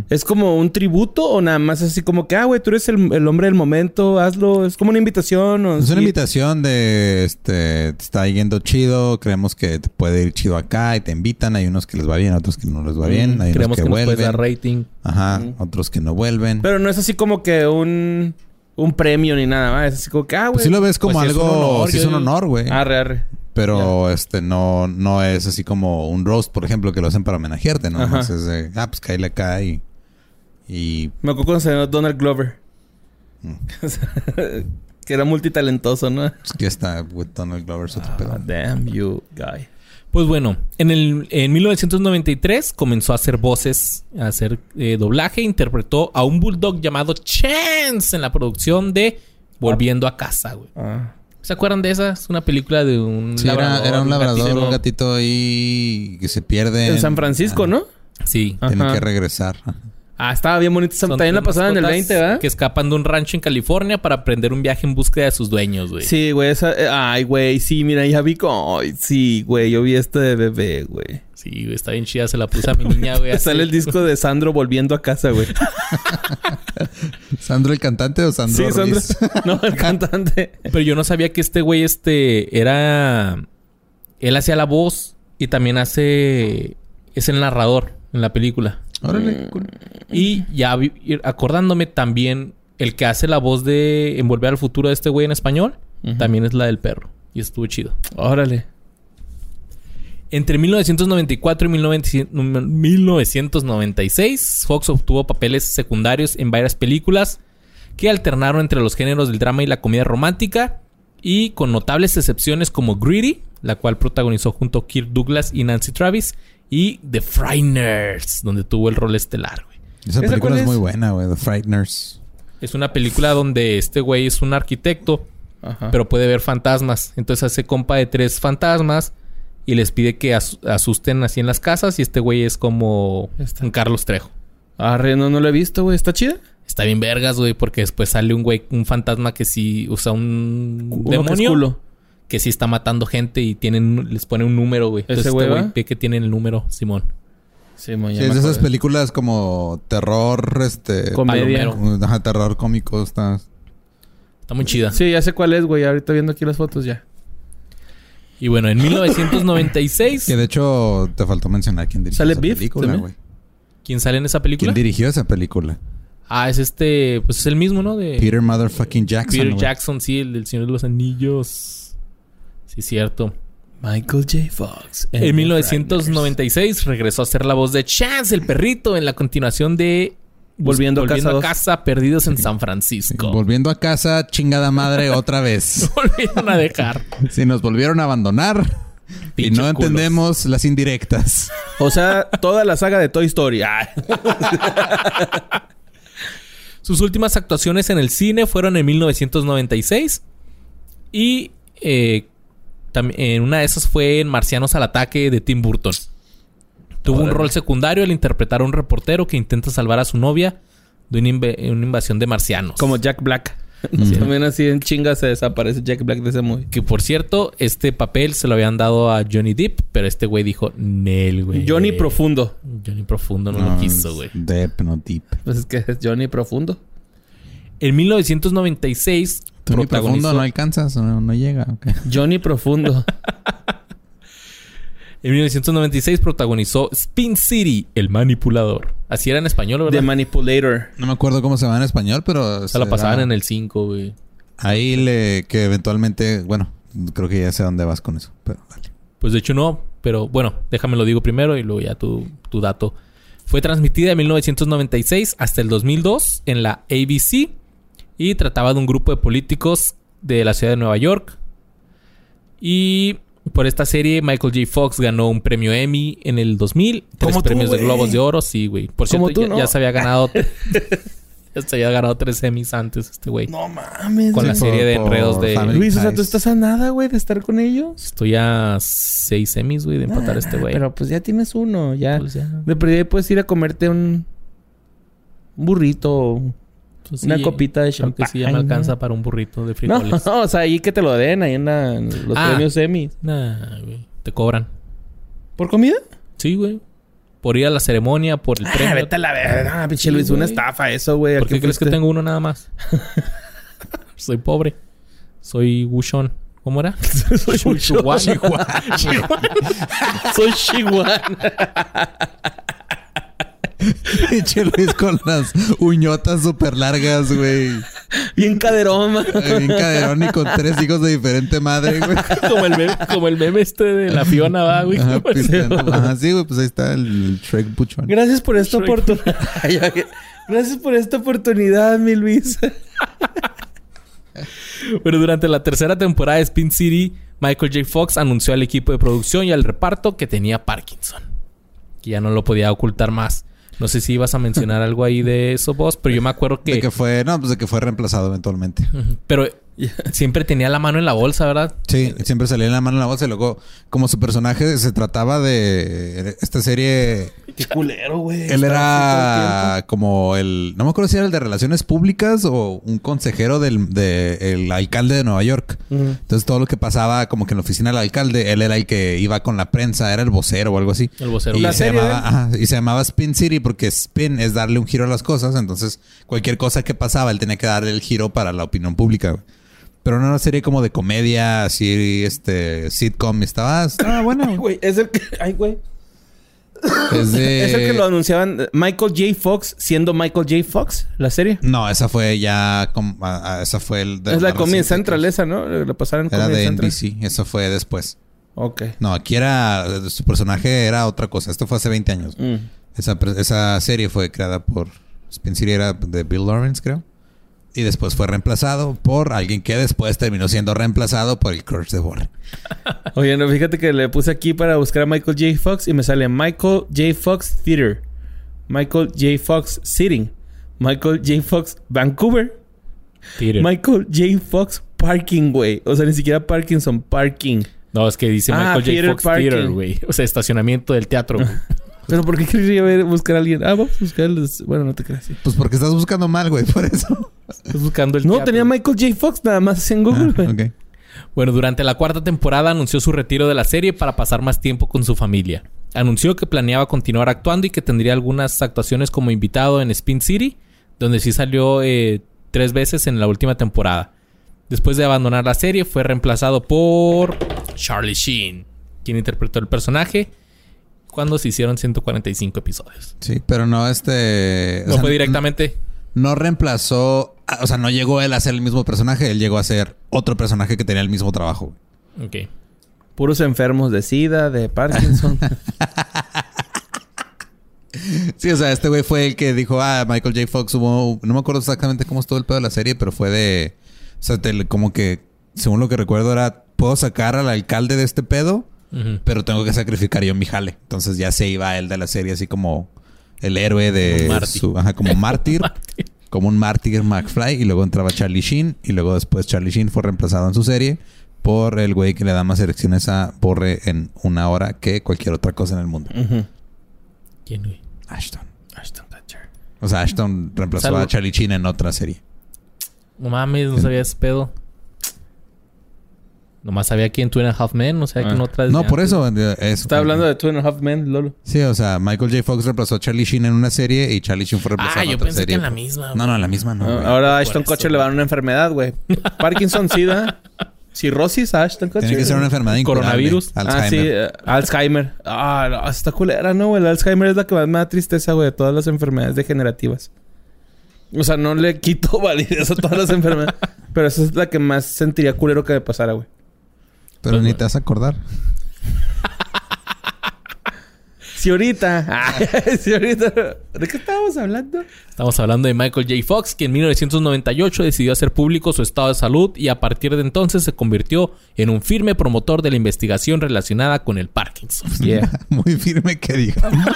¿Es como un tributo o nada más así como que, ah, güey, tú eres el, el hombre del momento, hazlo? ¿Es como una invitación o Es una invitación de, este, te está yendo chido, creemos que te puede ir chido acá y te invitan. Hay unos que les va bien, otros que no les va bien. Hay Creemos unos que, que, nos puedes dar vuelven. rating. Ajá, otros que no vuelven. Pero no es así como que un, un premio ni nada más. Es así como que, ah, güey. pues sí lo ves como Pues sí es algo, un honor, sí es un honor, güey. Arre, arre. Pero este no, no es así como un roast, por ejemplo, que lo hacen para homenajearte, ¿no? Ajá. Es de, ah, pues cállale acá y. Y Me acuerdo cuando se llamó Donald Glover. Mm. que era multitalentoso, ¿no? pues que está with Donald Glover es otro Ah, pedo. damn you, guy. Pues bueno, en, el, en 1993 comenzó a hacer voces, a hacer eh, doblaje. Interpretó a un bulldog llamado Chance en la producción de Volviendo a casa, güey. Ah. ¿Se acuerdan de esa? Es una película de un Sí, era, era un labrador, gatito. un gatito ahí que se pierde. En San Francisco. ¿no? Sí. Tiene que regresar. Ah, estaba bien bonito. Son También la pasaban en el mascotas 20, ¿verdad? Que escapan de un rancho en California para emprender un viaje en búsqueda de sus dueños, güey. Sí, güey. Esa... eh, Ay, güey. Sí, mira, ya vi como... Ay, sí, güey. Yo vi este de bebé, güey. Sí, güey, está bien chida. Se la puse a mi niña, güey. así. Sale el disco de Sandro volviendo a casa, güey. ¿Sandro el cantante o Sandro Sí, Sandro. Ruiz? No, el cantante. Pero yo no sabía que este güey, este, era... Él hacía la voz y también hace... Es el narrador en la película. Órale. cool. Y ya acordándome también, el que hace la voz de Envolver al Futuro de este güey en español, también es la del perro. Y estuvo chido. Órale. Entre 1994 y 1900 1996, Fox obtuvo papeles secundarios en varias películas que alternaron entre los géneros del drama y la comedia romántica, y con notables excepciones como Greedy, la cual protagonizó junto a Kirk Douglas y Nancy Travis, y The Frighteners, donde tuvo el rol estelar. güey. Esa ¿Esa película es? es? muy buena, güey. The Frighteners. Es una película donde este güey es un arquitecto, Ajá. pero puede ver fantasmas. Entonces hace compa de tres fantasmas y les pide que as- asusten así en las casas. Y este güey es como Está. un Carlos Trejo. Arre, no, no lo he visto, güey. ¿Está chida? Está bien vergas, güey, porque después sale un güey, un fantasma que sí usa un Uno que es demonio culo. Que sí está matando gente y tienen, les pone un número, güey. Entonces ¿Ese este güey que tiene el número, Simón. Sí, es de esas películas como terror, este... Comedia. Palomero. Ajá, terror cómico. Está... Está muy chida. Sí, ya sé cuál es, güey. Ahorita viendo aquí las fotos ya. Y bueno, en 1996, Que de hecho te faltó mencionar quién dirigió ¿Sale esa Biff película, güey. ¿quién sale en esa película? ¿Quién dirigió esa película? Ah, es este, pues es el mismo, ¿no? De Peter Motherfucking Jackson. Peter. Jackson, sí, el del Señor de los Anillos. Sí, cierto. Michael J. Fox. En 1996 regresó a ser la voz de Chance, el perrito, en la continuación de Volviendo a Casa dos. casa, Perdidos en San Francisco. Volviendo a casa, chingada madre, otra vez. Volvieron a dejar. Si nos volvieron a abandonar y no culos. entendemos las indirectas. O sea, toda la saga de Toy Story. Ah. Sus últimas actuaciones en el cine fueron en 1996 y eh, en una de esas fue en Marcianos al ataque de Tim Burton. Tuvo un rol secundario al interpretar a un reportero que intenta salvar a su novia de una, invasión de marcianos. Como Jack Black. También así en chinga se desaparece Jack Black de ese movie. Que por cierto, este papel se lo habían dado a Johnny Depp, pero este güey dijo, Nel, güey. Johnny Profundo. Johnny Profundo no, lo quiso, güey. Deep, no deep. Pues es que es Johnny Profundo. En 1996 Protagonizó... profundo no alcanzas, no, no llega. ok. Johnny Profundo. En 1996 protagonizó Spin City, el manipulador. Así era en español, ¿verdad? The Manipulator. No me acuerdo cómo se llama en español, pero... Se la pasaban en el 5, güey. Ahí le... Que eventualmente... Bueno, creo que ya sé dónde vas con eso. Pero dale. Pues de hecho no, pero bueno, déjame lo digo primero y luego ya tu, tu dato. Fue transmitida de 1996 hasta el 2002 en la ABC y trataba de un grupo de políticos de la ciudad de Nueva York. Y por esta serie Michael J. Fox ganó un premio Emmy en el 2000, tres tú, premios de. Globos de Oro, sí, güey. Por cierto, tú, ya, ¿no? ya se había ganado ya se había ganado tres Emmys antes este güey. No mames. Con la serie de enredos de Family Luis, o sea, tú estás a nada, güey, de estar con ellos. Estoy a seis Emmys, güey, de empatar a este güey. Pero pues ya tienes uno, ya. Pues ya. De perdida puedes ir a comerte un, un burrito, Pues una sí, copita de creo que champán. sí ya me alcanza para un burrito de No, frijoles. no, o sea, ahí que te lo den, ahí en, la- en los Ah. premios Emmy. Nah, güey. Te cobran. ¿Por comida? Sí, güey. Por ir a la ceremonia, por el Ah, premio. vete a la verga. Ah, pinche Sí, Luis, una estafa eso, güey. ¿A ¿Por qué crees que tengo uno nada más? Soy pobre. Soy Wushon. ¿Cómo era? Soy Wuchuan. Soy Chihuahua. Pinche Luis con las uñotas súper largas, güey. Bien caderón, man. Bien caderón y con tres hijos de diferente madre, güey. como, el meme, como el meme este de la Fiona, va, güey. Ajá. Ajá, sí, güey, pues ahí está el Shrek Buchón. Gracias por esta oportunidad. Gracias por esta oportunidad, mi Luis. Pero durante la tercera temporada de Spin City, Michael J. Fox anunció al equipo de producción y al reparto que tenía Parkinson. Que ya no lo podía ocultar más. No sé si ibas a mencionar algo ahí de eso, vos, pero yo me acuerdo que... De que fue, no, pues de que fue reemplazado eventualmente. Pero Siempre tenía la mano en la bolsa, ¿verdad? Sí, siempre salía en la mano en la bolsa y luego, como su personaje se trataba de esta serie. Qué culero, güey. Él era como el. No me acuerdo si era el de relaciones públicas o un consejero del de, el alcalde de Nueva York. Entonces, todo lo que pasaba, como que en la oficina del alcalde, él era el que iba con la prensa, era el vocero o algo así. El vocero. Y, La se serie, llamaba, ajá, y se llamaba Spin City porque spin es darle un giro a las cosas. Entonces, cualquier cosa que pasaba, él tenía que darle el giro para la opinión pública. güey. Pero no era una serie como de comedia, así, este, sitcom. Estaba, estaba buena. güey. Güey, es el que. Ay, güey. Es de- Es el que lo anunciaban Michael J. Fox siendo Michael J. Fox, la serie. No, esa fue ya... ah, ah, esa fue el... de es la más Comedy Central esa, ¿no? La pasaron Era Comedy de Central. NBC. Eso fue después. Ok. No, aquí era... Su personaje era otra cosa. Esto fue hace 20 años. Mm. Esa, esa serie fue creada por... Spin City era de Bill Lawrence, creo. Y después fue reemplazado por alguien que después terminó siendo reemplazado por el Curse de Warren. Oye, no, fíjate que le puse aquí para buscar a Michael J. Fox y me sale Michael J. Fox Theater, Michael J. Fox Sitting, Michael J. Fox Vancouver, Theater. Michael J. Fox Parking, güey. O sea, ni siquiera Parkinson, Parking. No, es que dice Ah, Michael J. theater Fox parking. Theater, güey. O sea, estacionamiento del teatro. Pero ¿por qué quería ver, buscar a alguien? Ah, vamos a buscar. los- Bueno, no te creas. sí. Pues porque estás buscando mal, güey. Por eso. Estás buscando el No, teatro. tenía Michael J. Fox nada más en Google, Ah, güey. ok. Bueno, durante la cuarta temporada anunció su retiro de la serie para pasar más tiempo con su familia. Anunció que planeaba continuar actuando y que tendría algunas actuaciones como invitado en Spin City, donde sí salió eh, tres veces en la última temporada. Después de abandonar la serie, fue reemplazado por Charlie Sheen, quien interpretó el personaje cuando se hicieron 145 episodios. Sí, pero no este... o No sea, fue directamente. No reemplazó... ah, O sea, no llegó él a ser el mismo personaje. Él llegó a ser otro personaje que tenía el mismo trabajo. Ok. Puros enfermos de SIDA, de Parkinson. Sí, o sea, este güey fue el que dijo, ah, Michael J. Fox hubo... No me acuerdo exactamente cómo estuvo el pedo de la serie, pero fue de... O sea, te- como que, según lo que recuerdo, era... Puedo sacar al alcalde de este pedo, Pero tengo que sacrificar yo mi jale. Entonces ya se iba él de la serie así como el héroe de Como mártir. su... Ajá, como mártir. como un mártir McFly. Y luego entraba Charlie Sheen. Y luego después Charlie Sheen fue reemplazado en su serie por el güey que le da más elecciones a Borre en una hora que cualquier otra cosa en el mundo. ¿Quién, güey? Ashton. Ashton Kutcher. O sea, Ashton reemplazó Salud. a Charlie Sheen en otra serie. No mames, no sabía ese pedo. Nomás sabía que en Two and a Half Men, no sabía que en Ah. otra... No, por eso. eh, eso Está hablando de Two and a Half Men, Lolo. Sí, o sea, Michael J. Fox reemplazó a Charlie Sheen en una serie y Charlie Sheen fue reemplazado Ah, en yo otra pensé serie. que en la misma. No, no, en la misma no. Ah. Ahora a Ashton Kutcher le va a dar una enfermedad, güey. Parkinson, SIDA, cirrosis a Ashton Kutcher. Tiene que ser una enfermedad incurable. Coronavirus. Alzheimer. Ah, sí, eh, Alzheimer. Ah, no, está culera, ¿no, güey? El Alzheimer es la que más me da tristeza, güey, de todas las enfermedades degenerativas. O sea, no le quito validez a todas las enfermedades. pero esa es la que más sentiría culero que me pasara, güey. Pero ni te vas a acordar. Si ahorita... Ah, si ahorita... ¿De qué estábamos hablando? Estamos hablando de Michael J. Fox, que en 1998 decidió hacer público su estado de salud y a partir de entonces se convirtió en un firme promotor de la investigación relacionada con el Parkinson. Yeah. Muy firme que digamos.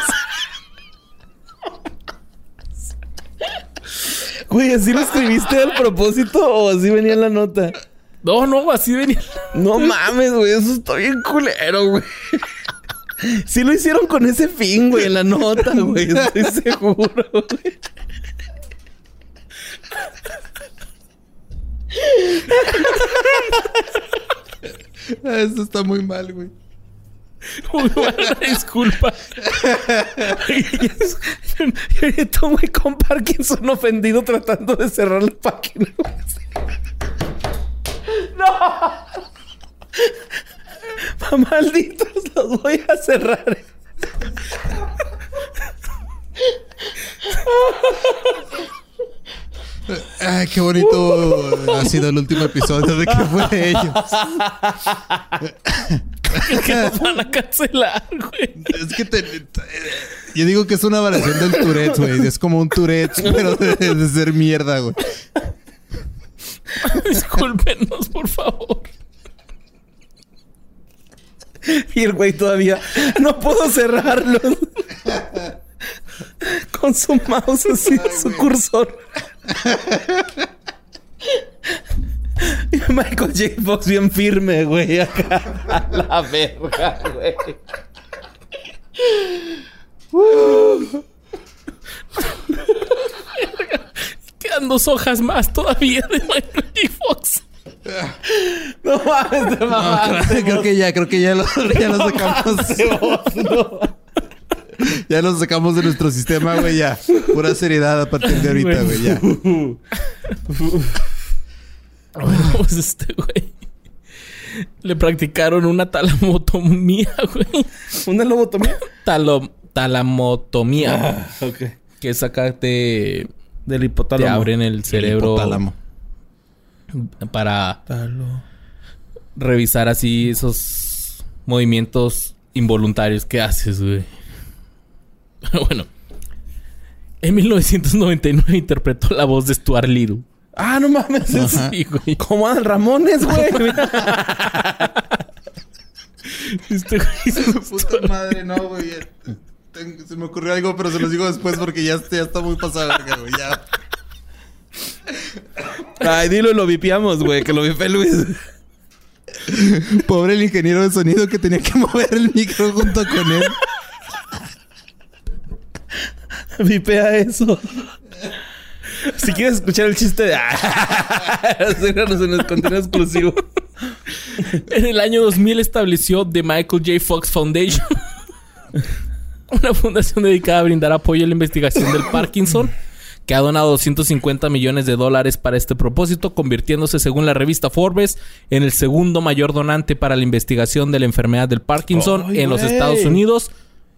Güey, ¿así lo escribiste al propósito o así venía en la nota? No, no, así venía. No mames, güey. Eso está bien culero, güey. Sí lo hicieron con ese fin, güey, en la nota, güey. Estoy seguro, güey. Eso está muy mal, güey. Muy disculpa. Y ahorita un güey con Parkinson ofendido tratando de cerrar la página. ¡No! Malditos, los voy a cerrar. Ay, qué bonito ha sido el último episodio de que fue de ellos. que nos van a cancelar, güey. Es que te, te- yo digo que es una variación del Tourette, güey. Es como un Tourette, pero de, de ser mierda, güey. Discúlpenos, por favor. Y el güey todavía no puedo cerrarlo. Con su mouse así, su cursor. Y Michael J. Fox bien firme, güey. Acá. A la verga, güey. Quedan dos hojas más todavía de Michael No mames, te mamaste. creo, creo que ya, creo que ya lo, ya lo sacamos. Ya lo sacamos de nuestro sistema, güey, ya. Pura seriedad a partir de ahorita, güey, ya. Pues este güey. Le practicaron una talamotomía, güey. ¿Una lobotomía? Talo- talamotomía. Ah, ok. Que es acá te, Del te hipotálamo. abren el cerebro Hipotálamo. Para Talo. revisar así esos movimientos involuntarios que haces, güey. bueno. En 1999 interpretó la voz de Stuart Little. Ah, no mames. Sí, güey. Como Adal Ramones, güey. Este güey Puta madre, no, güey. Se me ocurrió algo, pero se los digo después porque ya, ya está muy pasado, verga, güey. Ya. Ay, dilo y lo vipiamos, güey. Que lo vipé Luis. Pobre el ingeniero de sonido que tenía que mover el micro junto con él. Vipea eso. Si quieres escuchar el chiste de... Síganos en el contenido exclusivo. En el año 2000 estableció The Michael J. Fox Foundation, una fundación dedicada a brindar apoyo a la investigación del Parkinson, que ha donado 250 millones de dólares para este propósito, convirtiéndose, según la revista Forbes, en el segundo mayor donante para la investigación de la enfermedad del Parkinson en los. Estados Unidos,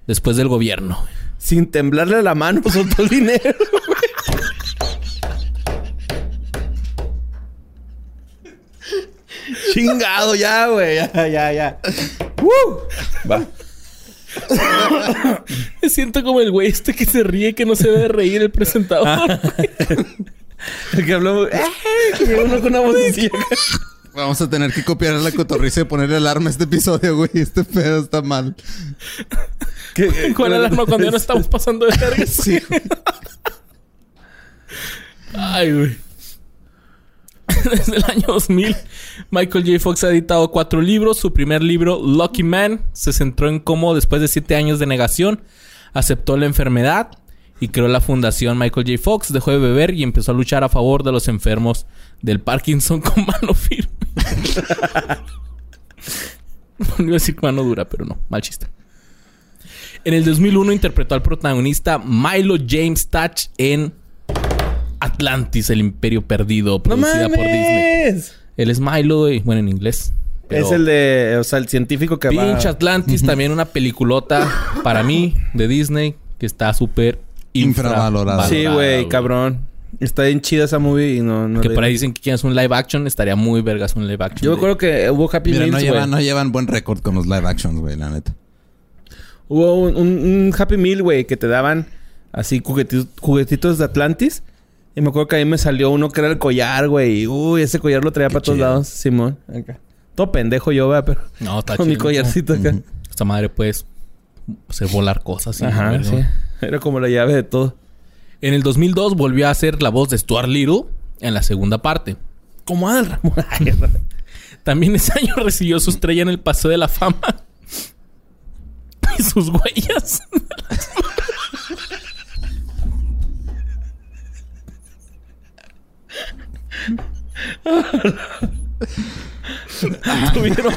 después del gobierno. Sin temblarle la mano, soltó el dinero. Chingado ya, güey. Ya, ya, ya. ¡Woo! Va. Me siento como el güey este que se ríe que no se debe reír el presentador. El que habló... ¡Eh! Que uno con una vocecilla. Vamos a tener que copiar la cotorriza y ponerle alarma a este episodio, güey. Este pedo está mal. Que- ¿Cuál alarma cuando ya no estamos pasando de verga? Sí, güey. Ay, güey. Desde el año 2000, Michael J. Fox ha editado cuatro libros. Su primer libro, Lucky Man, se centró en cómo, después de siete años de negación, aceptó la enfermedad y creó la fundación Michael J. Fox. Dejó de beber y empezó a luchar a favor de los enfermos del Parkinson con mano firme. no iba a decir mano dura, pero no, mal chiste. En el 2001 interpretó al protagonista Milo James Touch en Atlantis, el Imperio Perdido, ¡No producida por Disney. mames! Él es Milo, güey. Bueno, en inglés. pero- Es el de... O sea, el científico que va... Pinche Atlantis, también una peliculota para mí de Disney que está súper Infravalorada. Sí, güey, cabrón. Está bien chida esa movie y no... no Que por ahí dicen que quieres un live action, estaría muy vergas un live action. Yo me acuerdo que hubo Happy Mira, no Meals, güey. llevan, no llevan buen récord con los live actions, güey, la neta. Hubo un, un- un Happy Meal, güey, que te daban así juguetitos, juguetitos de Atlantis. Y me acuerdo que ahí me salió uno que era el collar, güey. Uy, ese collar lo traía para todos lados, Simón. Acá. Todo pendejo yo, ¿verdad? Pero No, está con mi collarcito acá. Esta madre puedes hacer volar cosas. y Ajá, sí. Era como la llave de todo. En el 2002 volvió a hacer la voz de Stuart Little en la segunda parte. Como Adal Ramón. También ese año recibió su estrella en el Paseo de la Fama. y sus huellas. Tuvieron...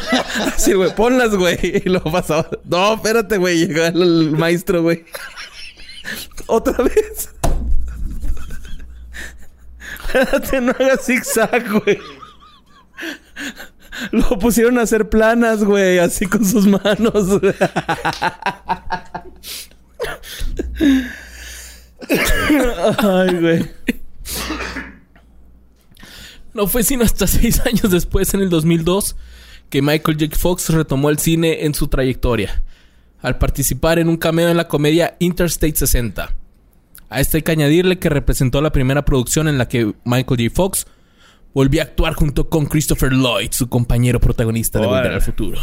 Sí, güey, ponlas, güey. Y luego pasaba. No, espérate, güey. Llegó el, maestro, güey. Otra vez. Espérate, no hagas zigzag, güey. Lo pusieron a hacer planas, güey, así con sus manos. Ay, güey. No fue sino hasta seis años después, en el 2002, que Michael J. Fox retomó el cine en su trayectoria, al participar en un cameo en la comedia Interstate 60. A este hay que añadirle que representó la primera producción en la que Michael J. Fox volvió a actuar junto con Christopher Lloyd, su compañero protagonista de Volver al Futuro.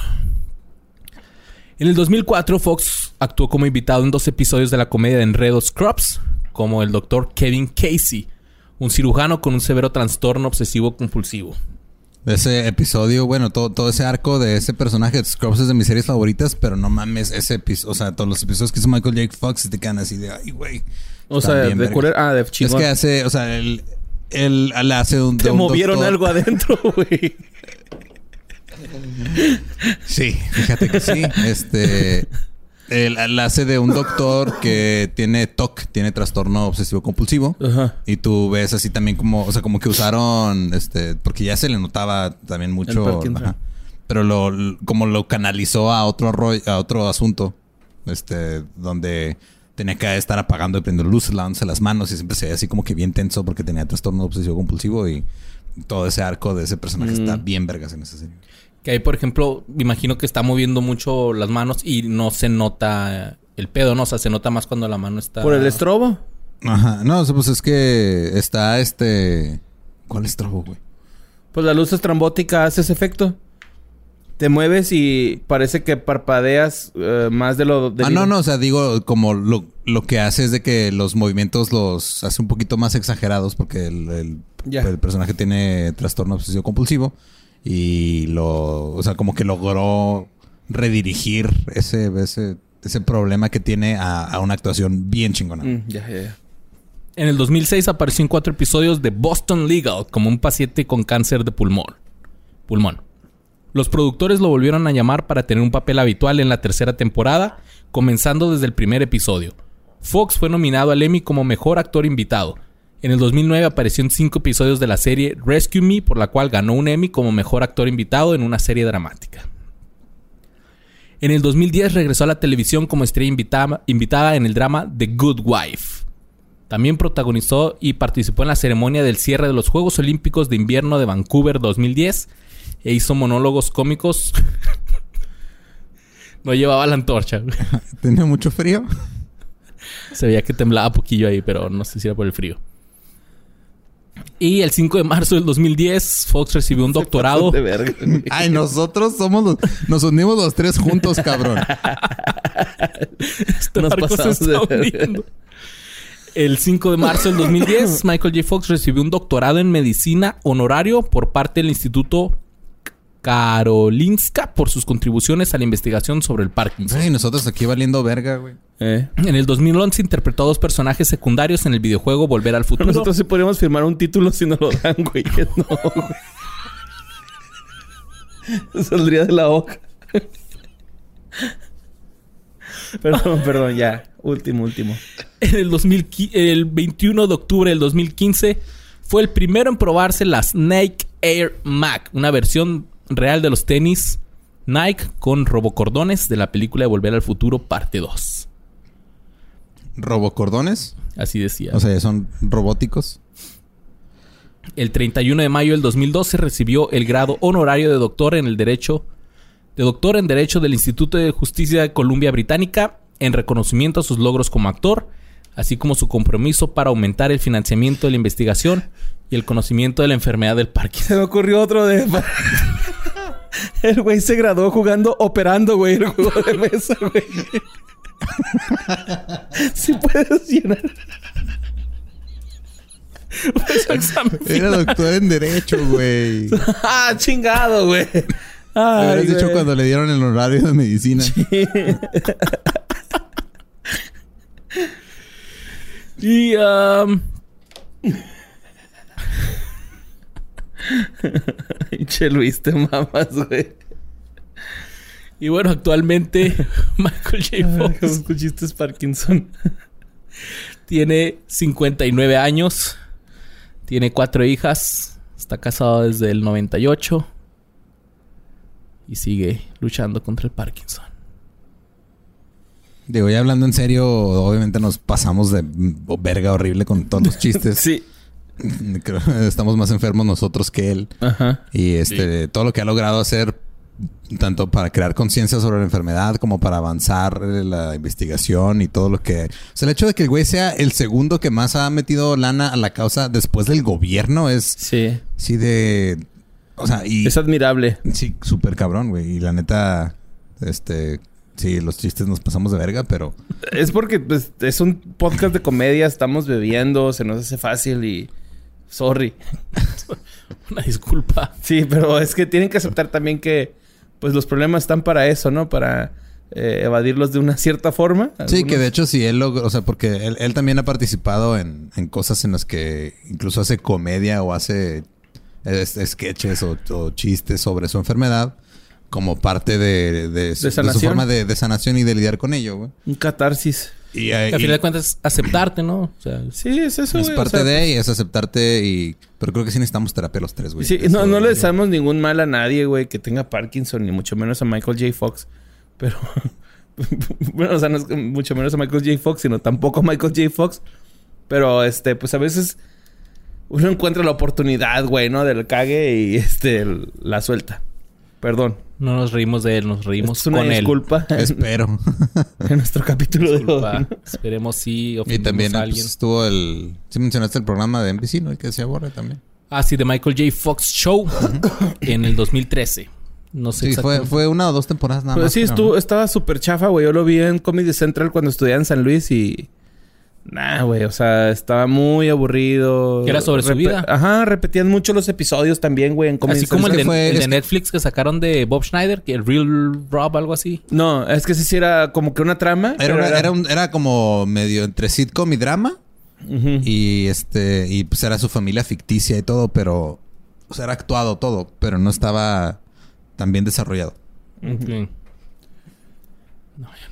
En el 2004, Fox actuó como invitado en dos episodios de la comedia de enredo Scrubs, como el doctor Kevin Casey, un cirujano con un severo trastorno obsesivo compulsivo. Ese episodio, bueno, todo, todo ese arco de ese personaje de Scrubs es de mis series favoritas, pero no mames, ese episodio, o sea, todos los episodios que hizo Michael J. Fox te quedan así de, ay, güey. O sea, de vergas. curer... Ah, de Es chingón. que hace, o sea, él, él, él hace un... Te un movieron doctor- algo adentro, güey. Sí, fíjate que sí. Este. Él, él hace de un doctor que tiene TOC, tiene trastorno obsesivo compulsivo. Ajá. Y tú ves así también como, o sea, como que usaron, este, porque ya se le notaba también El mucho, ajá. pero lo, como lo canalizó a otro rollo, a otro asunto, este, donde tenía que estar apagando y prendiendo luces, lavándose las manos y siempre se veía así como que bien tenso porque tenía trastorno obsesivo compulsivo y todo ese arco de ese personaje está Mm. bien vergas en esa serie. Que ahí, por ejemplo, me imagino que está moviendo mucho las manos y no se nota el pedo, ¿no? O sea, se nota más cuando la mano está... ¿Por el estrobo? Ajá, no, pues es que está este. ¿Cuál estrobo, güey? Pues la luz estrambótica hace ese efecto. Te mueves y parece que parpadeas eh, más de lo... Ah, debido. no, no, o sea, digo, como lo, lo que hace es de que los movimientos los hace un poquito más exagerados porque el, el personaje tiene trastorno obsesivo compulsivo y lo, o sea, como que logró redirigir ese, ese, ese problema que tiene a, a una actuación bien chingona. Mm, ya, ya, ya. En el 2006 apareció en cuatro episodios de Boston Legal como un paciente con cáncer de pulmón. Pulmón. Los productores lo volvieron a llamar para tener un papel habitual en la tercera temporada, comenzando desde el primer episodio. Fox fue nominado al Emmy como mejor actor invitado. En el 2009 apareció en cinco episodios de la serie Rescue Me, por la cual ganó un Emmy como mejor actor invitado en una serie dramática. En el 2010 regresó a la televisión como estrella invitada, invitada en el drama The Good Wife. También protagonizó y participó en la ceremonia del cierre de los Juegos Olímpicos de Invierno de Vancouver 2010 e hizo monólogos cómicos. no llevaba la antorcha. ¿Tiene mucho frío? Se veía que temblaba poquillo ahí, pero no sé si era por el frío. Y el 5 de marzo del 2010, Fox recibió un doctorado. De verga. Ay, nosotros somos los, nos unimos los tres juntos, cabrón. Este Nos barco se pasamos está de. El 5 de marzo del 2010, Michael J. Fox recibió un doctorado en medicina honorario por parte del Instituto Karolinska por sus contribuciones a la investigación sobre el Parkinson. Ay, nosotros aquí valiendo verga, güey. Eh. En el 2011 interpretó a dos personajes secundarios en el videojuego Volver al Futuro. Nosotros sí podríamos firmar un título si nos lo dan, güey. No, güey. Saldría de la hoja. perdón, perdón, ya. Último, último. En el, 2015 el 21 de octubre del 2015 fue el primero en probarse las Nike Air Mac, una versión real de los tenis Nike con robocordones de la película de Volver al Futuro parte 2. ¿Robocordones? Así decía. O sea, son robóticos. El 31 de mayo del 2012 recibió el grado honorario de doctor en el derecho de doctor en derecho del Instituto de Justicia de Columbia Británica en reconocimiento a sus logros como actor, así como su compromiso para aumentar el financiamiento de la investigación y el conocimiento de la enfermedad del Parkinson. Se me ocurrió otro de... El güey se graduó jugando, operando, güey, el juego de mesa, güey. Si puedes llenar. Era doctor en Derecho, güey. Ah, chingado, güey. Hubieras dicho cuando le dieron el horario de medicina. Y um, Pinche Luis, te mamas, güey. y bueno, actualmente Michael J. Fox Con chistes Parkinson. Tiene 59 años. Tiene cuatro hijas. Está casado desde el 98. Y sigue luchando contra el Parkinson. Digo, ya hablando en serio, obviamente nos pasamos de verga horrible con todos los chistes. Sí. Estamos más enfermos nosotros que él. Ajá. Y este, todo lo que ha logrado hacer, tanto para crear conciencia sobre la enfermedad como para avanzar la investigación y todo lo que. O sea, el hecho de que el güey sea el segundo que más ha metido lana a la causa después del gobierno es Sí. sí de. O sea, y. Es admirable. Sí, súper cabrón, güey. Y la neta, este. Sí, los chistes nos pasamos de verga, pero. Es porque pues, es un podcast de comedia, estamos bebiendo, se nos hace fácil y Sorry. Una disculpa. Sí, pero es que tienen que aceptar también que pues los problemas están para eso, ¿no? Para eh, evadirlos de una cierta forma. Sí, que de hecho sí, él lo, o sea, porque él, él también ha participado en, en cosas en las que incluso hace comedia o hace es- sketches o, o chistes sobre su enfermedad como parte de, de, su, de su forma de, de sanación y de lidiar con ello, güey. Un catarsis. Y, y final de cuentas aceptarte, ¿no? O sea, Sí, es eso, es güey. o parte sea, de y es aceptarte y... Pero creo que sí necesitamos terapia los tres, güey. Sí, Eso- no, no le deseamos ningún mal a nadie, güey, que tenga Parkinson, ni mucho menos a Michael J. Fox. Pero, bueno, o sea, no es que mucho menos a Michael J. Fox, sino tampoco a Michael J. Fox. Pero, este, pues a veces uno encuentra la oportunidad, güey, ¿no? Del cague y, este, la suelta. Perdón. No nos reímos de él, nos reímos es una con él. disculpa en, Espero. en nuestro capítulo de hoy. Disculpa. ¿no? Esperemos si y ofendimos también a eh, alguien. pues, estuvo el... Sí mencionaste el programa de NBC, ¿no? El que decía Borre también. Ah, sí, de Michael J. Fox Show en el 2013. No sé Sí, fue, fue una o dos temporadas nada Pues más. sí, creo, estuvo, estaba súper chafa, güey. Yo lo vi en Comedy Central cuando estudiaba en San Luis y... Nah, güey. O sea, estaba muy aburrido. Era sobre su vida. Ajá. Repetían mucho los episodios también, güey, en Así como el de, fue- el de Netflix que sacaron de Bob Schneider, que el Real Rob, algo así. No, es que sí, sí era como que una trama. Era, una- era, un- era como medio entre sitcom y drama. Y este, y pues era su familia ficticia y todo, pero. O sea, era actuado todo, pero no estaba tan bien desarrollado. No, ya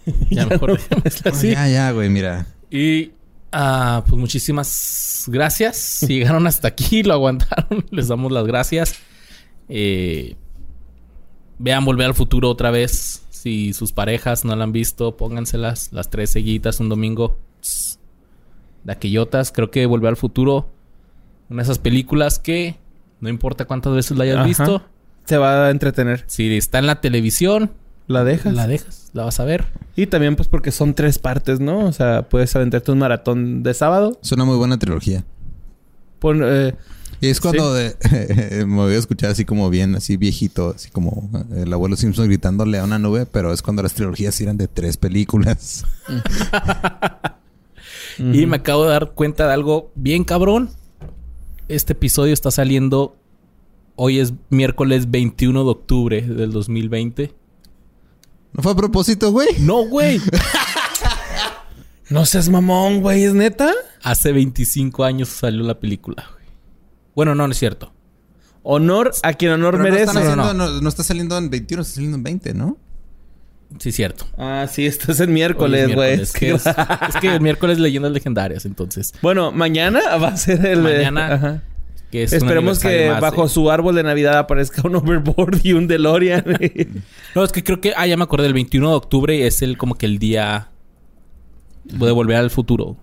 no. Ya mejor No, así. Ya, ya, güey, mira. Y ah, pues muchísimas gracias. Si llegaron hasta aquí, lo aguantaron. Les damos las gracias. Eh, vean Volver al Futuro otra vez. Si sus parejas no la han visto, pónganselas las tres seguidas un domingo. Aquellotas. Creo que Volver al Futuro, una de esas películas que no importa cuántas veces la hayas Ajá. visto, Se va a entretener. si está en la televisión, La dejas. la dejas, la vas a ver. Y también, pues, porque son tres partes, ¿no? O sea, puedes aventarte un maratón de sábado. Es una muy buena trilogía. Pon, eh, Y es cuando de- me voy a escuchar así como bien, así viejito, así como el abuelo Simpson gritándole a una nube, pero es cuando las trilogías eran de tres películas. Y me acabo de dar cuenta de algo bien cabrón. Este episodio está saliendo. Hoy es miércoles 21 de octubre del 2020. ¿No fue a propósito, güey? No, güey. no seas mamón, güey. ¿Es neta? Hace 25 años salió la película, güey. Bueno, no, no es cierto. Honor a quien honor Pero no, merece. están no, haciendo- no- no está saliendo en 21, está saliendo en 20, ¿no? Sí, es cierto. Ah, sí, esto es el Hoy miércoles, es güey. miércoles, que es, es que el miércoles leyendas legendarias, entonces. Bueno, mañana va a ser el... Mañana Ajá. Que es un Esperemos que más, bajo eh. su árbol de Navidad aparezca un overboard y un DeLorean. No, es que creo que... Ah, ya me acordé. El 21 de octubre es el como que el día... De volver al futuro.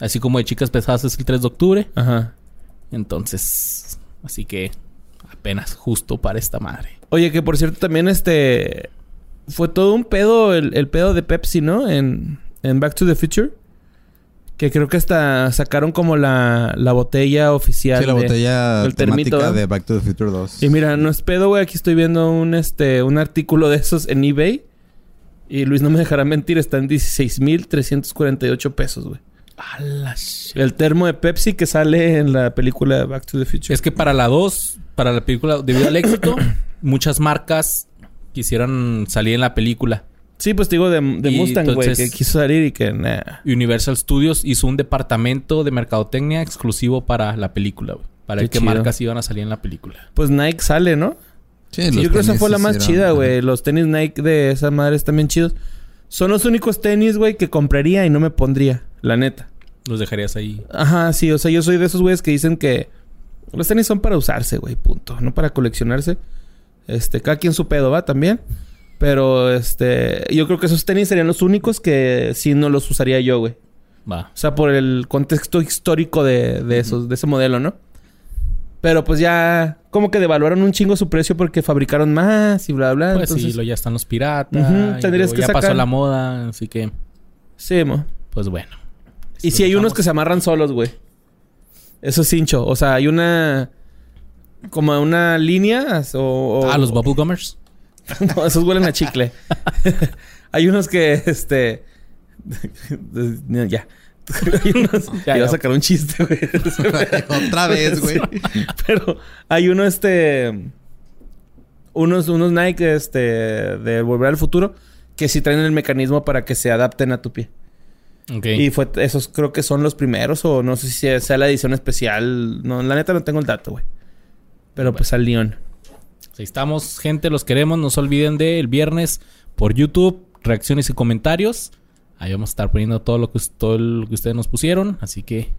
Así como de Chicas Pesadas es el 3 de octubre. Ajá. Entonces... Así que... Apenas justo para esta madre. Oye, que por cierto también este... Fue todo un pedo, el, el pedo de Pepsi, ¿no? En, en Back to the Future. Que creo que hasta sacaron como la, la botella oficial. Sí, la de- botella el termito, temática de Back to the Future 2. Y mira, no es pedo, güey. Aquí estoy viendo un, este, un artículo de esos en eBay. Y Luis no me dejará mentir, está en 16,348 pesos, güey. El termo de Pepsi que sale en la película Back to the Future. Es que para la 2, para la película, debido al éxito, muchas marcas quisieron salir en la película. Sí, pues te digo de, Mustang, güey, que quiso salir y que nah. Universal Studios hizo un departamento de mercadotecnia exclusivo para la película, güey. Para Qué ver qué marcas iban a salir en la película. Pues Nike sale, ¿no? Sí, Sí, los yo creo que esa fue la más chida, güey. Los tenis Nike de esa madre están bien chidos. Son los únicos tenis, güey, que compraría y no me pondría, la neta. Los dejarías ahí. Ajá, sí, o sea, yo soy de esos güeyes que dicen que los tenis son para usarse, güey, punto, no para coleccionarse. Este, cada quien su pedo, ¿va? También. Pero, este, yo creo que esos tenis serían los únicos que sí no los usaría yo, güey. Va. O sea, por el contexto histórico de, de esos, de ese modelo, ¿no? Pero pues ya como que devaluaron un chingo su precio porque fabricaron más y bla, bla. Pues entonces, sí, lo, ya están los piratas. Tendrías que ya pasó la moda, así que, sí, mo. pues bueno. Y si hay unos que se amarran solos, güey. Eso es hincho. O sea, hay una... Como una línea o... o- Ah, los Bubble Gummers. no, esos huelen a chicle. hay unos que, este... ya. Hay unos- Ya, Iba a sacar un chiste, güey. Otra vez, güey. Pero hay uno, este. Unos, unos Nike, este. De Volver al Futuro. Que sí traen el mecanismo para que se adapten a tu pie. Ok. Y fue, esos creo que son los primeros. O no sé si sea- la edición especial. No, la neta no tengo el dato, güey. Pero pues al León. Ahí estamos, gente, los queremos. No se olviden de el viernes por YouTube, reacciones y comentarios. Ahí vamos a estar poniendo todo lo que, todo lo que ustedes nos pusieron. Así que,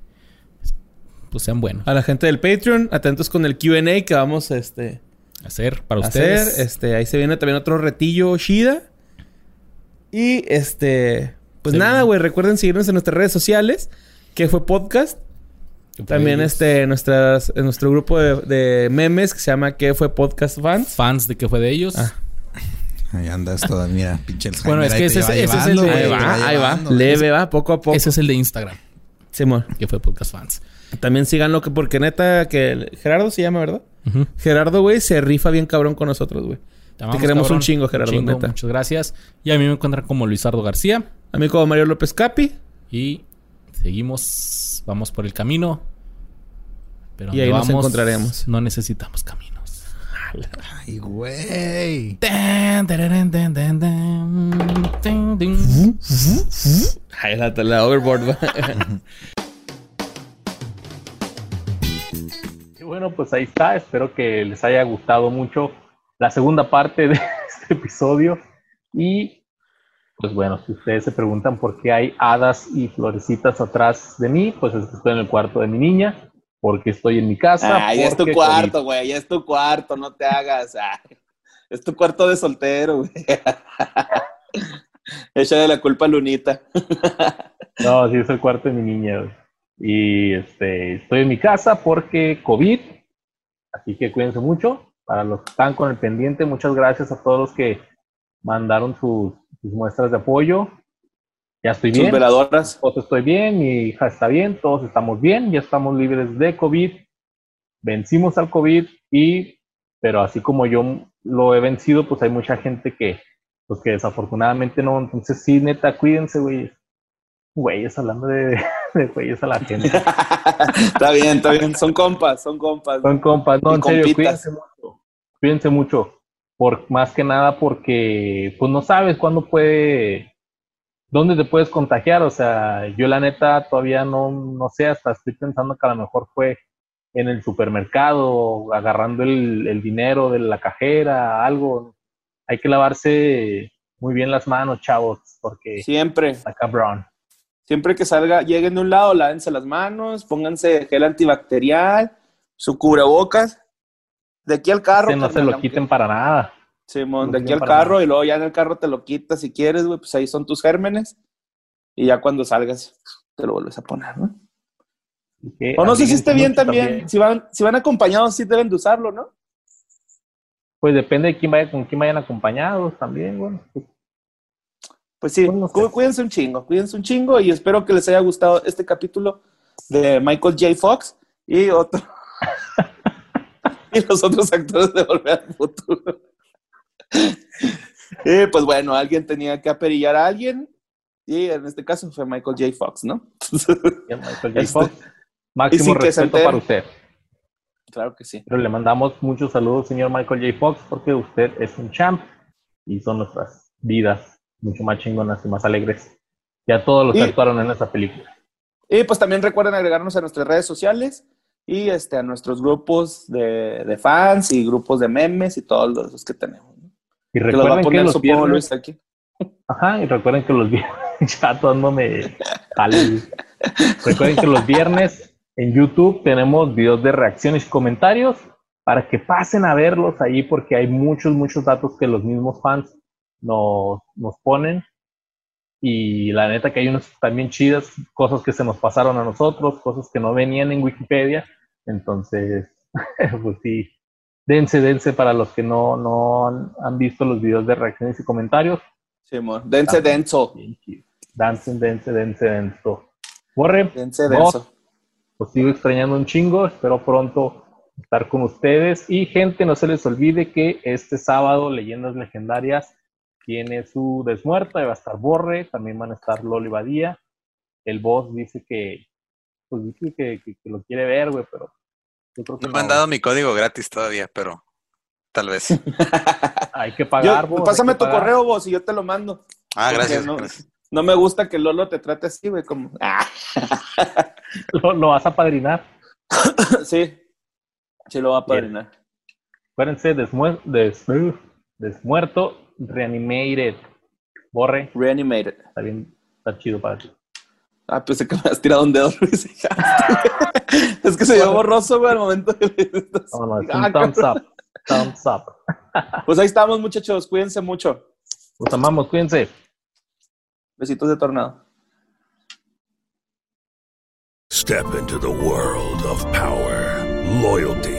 pues sean buenos. A la gente del Patreon, atentos con el QA que vamos este, Hacer para ustedes. Este, ahí se viene también otro retillo Shida. Y este. Pues nada, güey. Recuerden seguirnos en nuestras redes sociales. Que fue podcast. También este, nuestras, en nuestro grupo de, de memes que se llama ¿Qué fue Podcast Fans? Fans de que fue de ellos. Ah. Ahí andas toda, mira, pinche. Bueno, es que ese es- ese es el de- Ahí va, ahí va. Leve, va, poco a poco. Ese es el de Instagram, Simón. que fue Podcast Fans. También síganlo que porque neta que el- Gerardo se llama, ¿verdad? Gerardo, güey, se rifa bien cabrón con nosotros, güey. Te, amamos, queremos un chingo, Gerardo, chingo, neta. Muchas gracias. Y a mí me encuentran como Luisardo García. A mí como Mario López Capi. Y seguimos, vamos por el camino. Pero Y ahí nos vamos, encontraremos. No necesitamos caminos. Ay, güey. Ay, la, la overboard. Y bueno, pues ahí está. Espero que les haya gustado mucho la segunda parte de este episodio. Y pues bueno, si ustedes se preguntan por qué hay hadas y florecitas atrás de mí, pues es que estoy en el cuarto de mi niña, porque estoy en mi casa. Ah, ya es tu cuarto, güey. Ya es tu cuarto, no te hagas. Ay, es tu cuarto de soltero, güey. Echa de la culpa a Lunita. No, sí es el cuarto de mi niña. güey. Y este, estoy en mi casa porque COVID. Así que cuídense mucho. Para los que están con el pendiente, muchas gracias a todos los que mandaron sus, sus muestras de apoyo. Ya estoy Sus bien. veladoras. Todos estoy bien, mi hija está bien, todos estamos bien, ya estamos libres de COVID. Vencimos al COVID y, pero así como yo lo he vencido, pues hay mucha gente que, pues que desafortunadamente no. Entonces sí, neta, cuídense, güey. Güeyes, hablando de, de güeyes a la gente. está bien, está bien. Son compas, son compas. Son compas, no, Y en serio, compitas. cuídense mucho. Cuídense mucho. Por, más que nada porque, pues no sabes cuándo puede, dónde te puedes contagiar. O sea, yo la neta todavía no, no sé, hasta estoy pensando que a lo mejor fue en el supermercado, agarrando el, el dinero de la cajera, algo. Hay que lavarse muy bien las manos, chavos, porque Siempre. está cabrón. Siempre que salga, lleguen de un lado, lávense las manos, pónganse gel antibacterial, su cubrebocas. De aquí al carro. Que no se carnal, lo quiten para nada. Simón, de aquí al carro nada. y luego ya en el carro te lo quitas si quieres, güey, pues ahí son tus gérmenes. Y ya cuando salgas, te lo vuelves a poner, ¿no? O no sé si esté bien también. Si van, si van acompañados, sí deben de usarlo, ¿no? Pues depende de quién vaya, con quién vayan acompañados también, bueno. pues, Pues sí, Pues no sé. cu- cuídense un chingo, cuídense un chingo y espero que les haya gustado este capítulo de Michael J. Fox y otro. y los otros actores de Volver al Futuro. y pues bueno, alguien tenía que aperillar a alguien y en este caso fue Michael J. Fox, ¿no? Michael J. Este, Fox. y Máximo respeto para usted. claro que sí. Pero le mandamos muchos saludos, señor Michael J. Fox, porque usted es un champ y son nuestras vidas mucho más chingonas y más alegres. Ya todos los que Y- actuaron en esa película. Y pues también recuerden agregarnos a nuestras redes sociales y este, a nuestros grupos de, de fans y grupos de memes y todos los que tenemos. ¿no? Y Que los va a recuerden que los supongo viernes, Luis aquí. ajá, y recuerden que los viernes, ya todo no me. Recuerden que los viernes en YouTube tenemos videos de reacciones y comentarios para que pasen a verlos ahí porque hay muchos, muchos datos que los mismos fans nos, nos ponen. Y la neta que hay unos también chidas, cosas que se nos pasaron a nosotros, cosas que no venían en Wikipedia. Entonces, pues sí, dense, dense para los que no, no han, han visto los videos de reacciones y comentarios. Simón, dense Ah. denso. Dancen, dense, dense, denso. Borre, Dense No. denso. os sigo extrañando un chingo. Espero pronto estar con ustedes. Y gente, no se les olvide que este sábado Leyendas Legendarias tiene su desmuerta. y Va a estar Borre, también van a estar Loli Badía. el boss dice que, pues dice que, que, que lo quiere ver, güey, pero yo creo que No me han dado mi código gratis todavía, pero tal vez. Hay que pagar, Yo- hay pásame tu pagar. correo, vos, y yo te lo mando. Ah, gracias. No, gracias. no me gusta que Lolo te trate así, güey, como... Ah. Lo, lo vas a padrinar. sí, sí lo va a padrinar. Acuérdense, desmue- des- Desmuerto Reanimated. Borre, Reanimated. está bien, está chido para ti. Ah, pensé que me has tirado un dedo, Luis. es que se vio borroso, güey, al momento de... No, no, es Ah, un thumbs up. Thumbs up. Pues ahí estamos, muchachos. Cuídense mucho. Los amamos, cuídense. Besitos de tornado. Step into the world of power, loyalty,